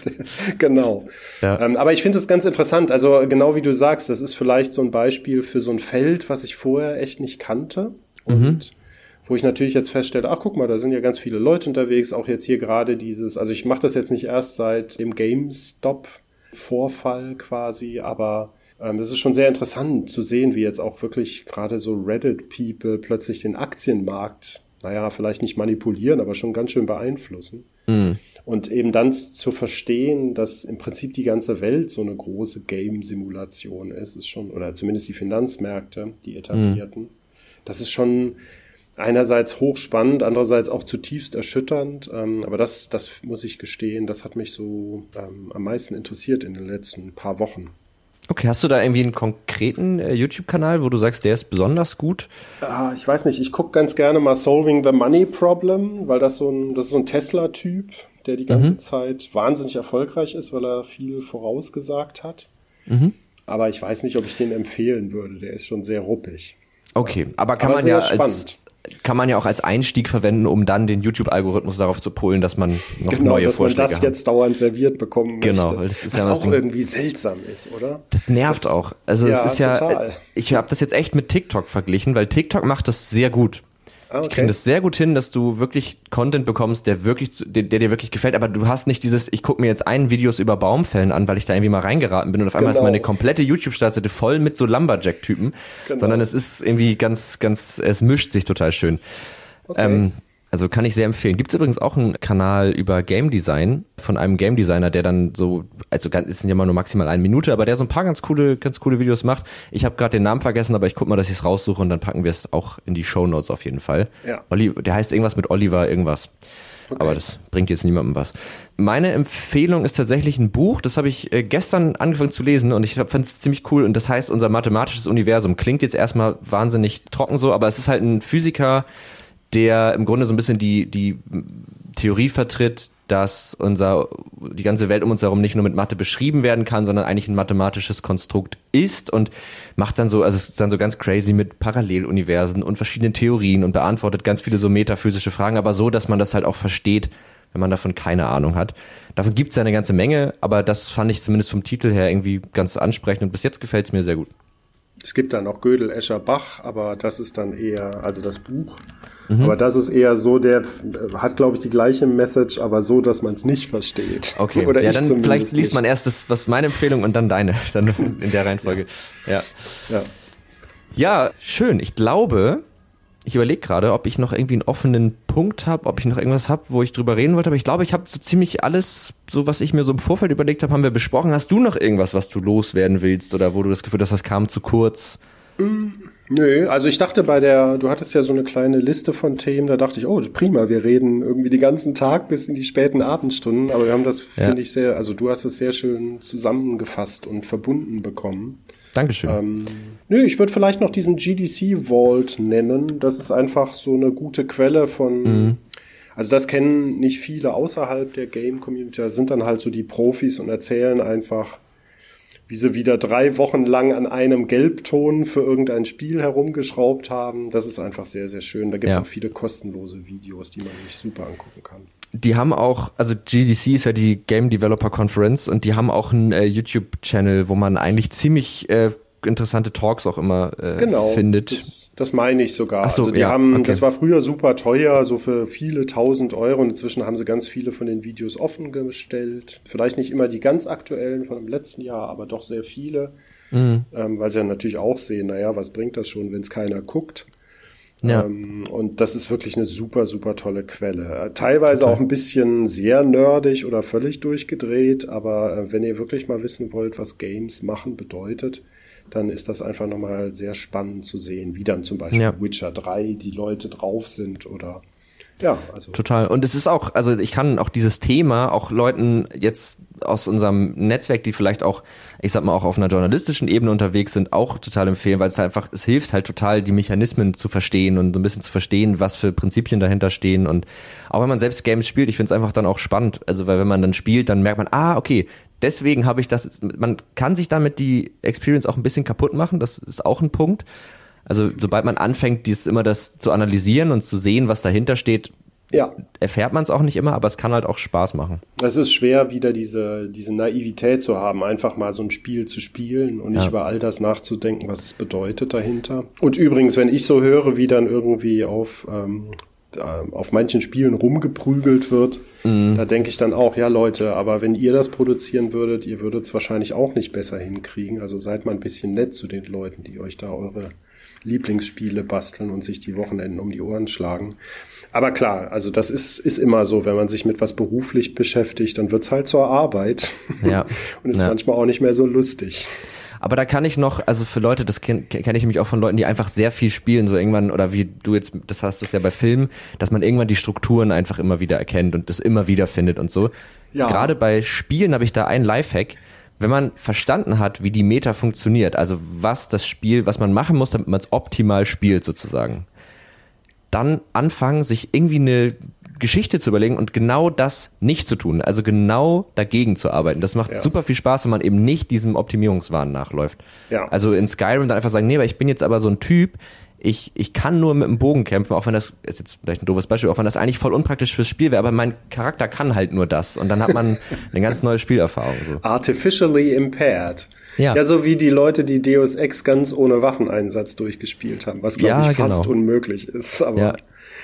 genau. Ja. Ähm, aber ich finde es ganz interessant. Also genau wie du sagst, das ist vielleicht so ein Beispiel für so ein Feld, was ich vorher echt nicht kannte. Und Mhm. wo ich natürlich jetzt feststelle, ach guck mal, da sind ja ganz viele Leute unterwegs, auch jetzt hier gerade dieses, also ich mache das jetzt nicht erst seit dem GameStop-Vorfall quasi, aber ähm, das ist schon sehr interessant zu sehen, wie jetzt auch wirklich gerade so Reddit-People plötzlich den Aktienmarkt, naja, vielleicht nicht manipulieren, aber schon ganz schön beeinflussen. Mhm. Und eben dann zu verstehen, dass im Prinzip die ganze Welt so eine große Game-Simulation ist, ist schon, oder zumindest die Finanzmärkte, die etablierten. Das ist schon einerseits hochspannend, andererseits auch zutiefst erschütternd. Ähm, aber das, das muss ich gestehen, das hat mich so ähm, am meisten interessiert in den letzten paar Wochen. Okay, hast du da irgendwie einen konkreten äh, YouTube-Kanal, wo du sagst, der ist besonders gut? Ah, ich weiß nicht, ich gucke ganz gerne mal Solving the Money Problem, weil das so ein, das ist so ein Tesla-Typ, der die ganze Zeit wahnsinnig erfolgreich ist, weil er viel vorausgesagt hat. Aber ich weiß nicht, ob ich den empfehlen würde. Der ist schon sehr ruppig. Okay, aber kann Aber man ja als kann man ja auch als Einstieg verwenden, um dann den YouTube-Algorithmus darauf zu polen, dass man noch Genau, neue dass man Vorschläge das hat. jetzt dauernd serviert bekommen Genau, möchte. weil das ist was ja was auch irgendwie seltsam ist, oder? Das nervt Das- auch. Also ja, es ist ja, total. ich habe das jetzt echt mit TikTok verglichen, weil TikTok macht das sehr gut. Ah, Die kriegen das sehr gut hin, dass du wirklich Content bekommst, der wirklich, der, der dir wirklich gefällt, aber du hast nicht dieses, ich gucke mir jetzt einen Videos über Baumfällen an, weil ich da irgendwie mal reingeraten bin und auf einmal ist Genau. meine komplette YouTube-Startseite voll mit so Lumberjack-Typen, Genau. sondern es ist irgendwie ganz, ganz, es mischt sich total schön. Ähm, also kann ich sehr empfehlen. Gibt es übrigens auch einen Kanal über Game Design von einem Game Designer, der dann so, also ganz- es sind ja mal nur maximal eine Minute, aber der so ein paar ganz coole, ganz coole Videos macht. Ich habe gerade den Namen vergessen, aber ich guck mal, dass ich es raussuche und dann packen wir es auch in die Show Notes auf jeden Fall. Ja. Olli, der heißt irgendwas mit Oliver irgendwas. Aber das bringt jetzt niemandem was. Meine Empfehlung ist tatsächlich ein Buch, das habe ich äh, gestern angefangen zu lesen und ich fand es ziemlich cool und das heißt unser mathematisches Universum. Klingt jetzt erstmal wahnsinnig trocken so, aber es ist halt ein Physiker, der im Grunde so ein bisschen die, die Theorie vertritt, dass unser, die ganze Welt um uns herum nicht nur mit Mathe beschrieben werden kann, sondern eigentlich ein mathematisches Konstrukt ist und macht dann so, also es ist dann so ganz crazy mit Paralleluniversen und verschiedenen Theorien und beantwortet ganz viele so metaphysische Fragen, aber so, dass man das halt auch versteht, wenn man davon keine Ahnung hat. Davon gibt es ja eine ganze Menge, aber das fand ich zumindest vom Titel her irgendwie ganz ansprechend und bis jetzt gefällt es mir sehr gut. Es gibt dann noch Gödel, Escher, Bach, aber das ist dann eher, also das Buch. Mhm. Aber das ist eher so, der hat, glaube ich, die gleiche Message, aber so, dass man es nicht versteht. Okay, Oder ja, ich dann zumindest vielleicht liest man erst das, was meine Empfehlung und dann deine, dann in der Reihenfolge. Ja. Ja. Ja, schön. Ich glaube, ich überlege gerade, ob ich noch irgendwie einen offenen Punkt habe, ob ich noch irgendwas habe, wo ich drüber reden wollte. Aber ich glaube, ich habe so ziemlich alles, so was ich mir so im Vorfeld überlegt habe, haben wir besprochen. Hast du noch irgendwas, was du loswerden willst oder wo du das Gefühl hast, das kam zu kurz? Nö, also ich dachte bei der, du hattest ja so eine kleine Liste von Themen, da dachte ich, oh, prima, wir reden irgendwie den ganzen Tag bis in die späten Abendstunden, aber wir haben das, Ja. finde ich, sehr, also du hast es sehr schön zusammengefasst und verbunden bekommen. Dankeschön. Ähm, nö, ich würde vielleicht noch diesen GDC Vault nennen. Das ist einfach so eine gute Quelle von. Mhm. Also das kennen nicht viele außerhalb der Game Community. Das sind dann halt so die Profis und erzählen einfach, wie sie wieder drei Wochen lang an einem Gelbton für irgendein Spiel herumgeschraubt haben. Das ist einfach sehr, sehr schön. Da gibt es Ja. auch viele kostenlose Videos, die man sich super angucken kann. die haben auch, also GDC ist ja die Game Developer Conference und die haben auch einen äh, YouTube-Channel, wo man eigentlich ziemlich äh, interessante Talks auch immer äh, Genau. findet. Das, das meine ich sogar. So, also die ja, haben, okay. das war früher super teuer, so für viele tausend Euro. Und inzwischen haben sie ganz viele von den Videos offen gestellt. Vielleicht nicht immer die ganz aktuellen von dem letzten Jahr, aber doch sehr viele. Mhm. Ähm, weil sie ja natürlich auch sehen, naja, was bringt das schon, wenn es keiner guckt. Ja. Ähm, und das ist wirklich eine super, super tolle Quelle. Teilweise auch ein bisschen sehr nerdig oder völlig durchgedreht, aber äh, wenn ihr wirklich mal wissen wollt, was Games machen bedeutet, dann ist das einfach nochmal sehr spannend zu sehen, wie dann zum Beispiel Ja. Witcher 3 die Leute drauf sind oder ja, also Total. Und es ist auch, also ich kann auch dieses Thema auch Leuten jetzt aus unserem Netzwerk, die vielleicht auch, ich sag mal, auch auf einer journalistischen Ebene unterwegs sind, auch total empfehlen, weil es halt einfach, es hilft halt total, die Mechanismen zu verstehen und so ein bisschen zu verstehen, was für Prinzipien dahinter stehen. Und auch wenn man selbst Games spielt, ich finde es einfach dann auch spannend. Also, weil wenn man dann spielt, dann merkt man, ah, okay, deswegen habe ich das, jetzt- man kann sich damit die Experience auch ein bisschen kaputt machen, das ist auch ein Punkt. Also sobald man anfängt, dies immer das zu analysieren und zu sehen, was dahinter steht, ja. erfährt man es auch nicht immer, aber es kann halt auch Spaß machen. Es ist schwer, wieder diese, diese Naivität zu haben, einfach mal so ein Spiel zu spielen und ja. nicht über all das nachzudenken, was es bedeutet dahinter. Und übrigens, wenn ich so höre, wie dann irgendwie auf, ähm, auf manchen Spielen rumgeprügelt wird, mhm. da denke ich dann auch, ja Leute, aber wenn ihr das produzieren würdet, ihr würdet es wahrscheinlich auch nicht besser hinkriegen. Also seid mal ein bisschen nett zu den Leuten, die euch da eure Lieblingsspiele basteln und sich die Wochenenden um die Ohren schlagen. Aber klar, also das ist, ist immer so, wenn man sich mit was beruflich beschäftigt, dann wird's halt zur Arbeit. Ja. und ist ja. manchmal auch nicht mehr so lustig. Aber da kann ich noch, also für Leute, das kenne kenn ich nämlich auch von Leuten, die einfach sehr viel spielen, so irgendwann, oder wie du jetzt, das hast das ja bei Filmen, dass man irgendwann die Strukturen einfach immer wieder erkennt und das immer wieder findet und so. Ja. Gerade bei Spielen habe ich da einen Lifehack wenn man verstanden hat, wie die Meta funktioniert, also was das Spiel, was man machen muss, damit man es optimal spielt sozusagen, dann anfangen, sich irgendwie eine Geschichte zu überlegen und genau das nicht zu tun, also genau dagegen zu arbeiten. Das macht ja. super viel Spaß, wenn man eben nicht diesem Optimierungswahn nachläuft. Ja. Also in Skyrim dann einfach sagen, nee, aber ich bin jetzt aber so ein Typ, ich, ich kann nur mit dem Bogen kämpfen, auch wenn das ist jetzt vielleicht ein doofes Beispiel, auch wenn das eigentlich voll unpraktisch fürs Spiel wäre, aber mein Charakter kann halt nur das und dann hat man eine ganz neue Spielerfahrung. So. Artificially impaired. Ja. ja, so wie die Leute, die Deus Ex ganz ohne Waffeneinsatz durchgespielt haben, was glaube ja, ich fast genau. unmöglich ist. Aber ja.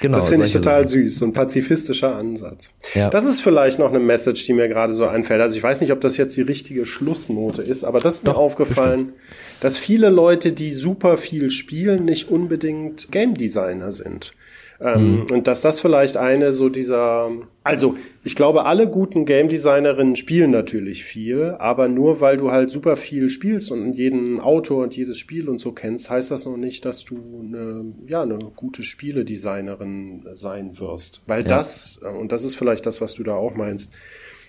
Genau, das finde ich total Sachen. süß, so ein pazifistischer Ansatz. Ja. Das ist vielleicht noch eine Message, die mir gerade so einfällt. Also ich weiß nicht, ob das jetzt die richtige Schlussnote ist, aber das ist Doch, mir aufgefallen, bestimmt. dass viele Leute, die super viel spielen, nicht unbedingt Game Designer sind. Ähm, mhm. Und dass das vielleicht eine so dieser, also ich glaube, alle guten Game Designerinnen spielen natürlich viel, aber nur weil du halt super viel spielst und jeden Autor und jedes Spiel und so kennst, heißt das noch nicht, dass du eine, ja, eine gute Spieledesignerin sein wirst. Weil ja. das, und das ist vielleicht das, was du da auch meinst,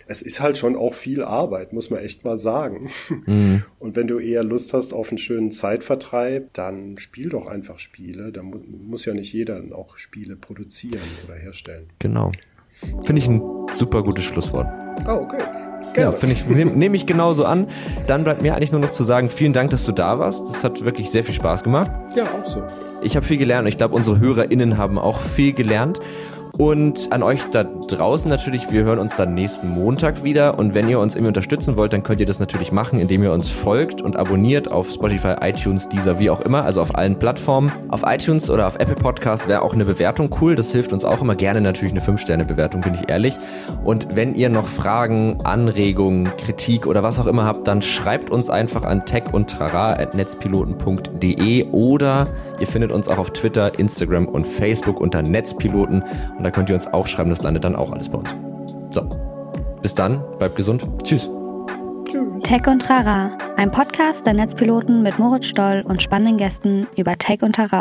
es ist halt schon auch viel Arbeit, muss man echt mal sagen. Mhm. Und wenn du eher Lust hast auf einen schönen Zeitvertreib, dann spiel doch einfach Spiele. Da mu muss ja nicht jeder auch Spiele produzieren oder herstellen. Genau. Finde ich ein super gutes Schlusswort. Oh, okay. Gerne. Ja, finde ich, nehme nehm ich genauso an. Dann bleibt mir eigentlich nur noch zu sagen, vielen Dank, dass du da warst. Das hat wirklich sehr viel Spaß gemacht. Ja, auch so. Ich habe viel gelernt und ich glaube, unsere HörerInnen haben auch viel gelernt. Und an euch da draußen natürlich, wir hören uns dann nächsten Montag wieder. Und wenn ihr uns irgendwie unterstützen wollt, dann könnt ihr das natürlich machen, indem ihr uns folgt und abonniert auf Spotify, iTunes, Deezer, wie auch immer, also auf allen Plattformen. Auf iTunes oder auf Apple Podcasts wäre auch eine Bewertung cool. Das hilft uns auch immer gerne natürlich eine 5-Sterne-Bewertung, bin ich ehrlich. Und wenn ihr noch Fragen, Anregungen, Kritik oder was auch immer habt, dann schreibt uns einfach an tech und trara.netzpiloten.de oder ihr findet uns auch auf Twitter, Instagram und Facebook unter Netzpiloten. Und da könnt ihr uns auch schreiben, das landet dann auch alles bei uns. So, bis dann, bleibt gesund. Tschüss. Tech und Trara, ein Podcast der Netzpiloten mit Moritz Stoll und spannenden Gästen über Tech und Trara.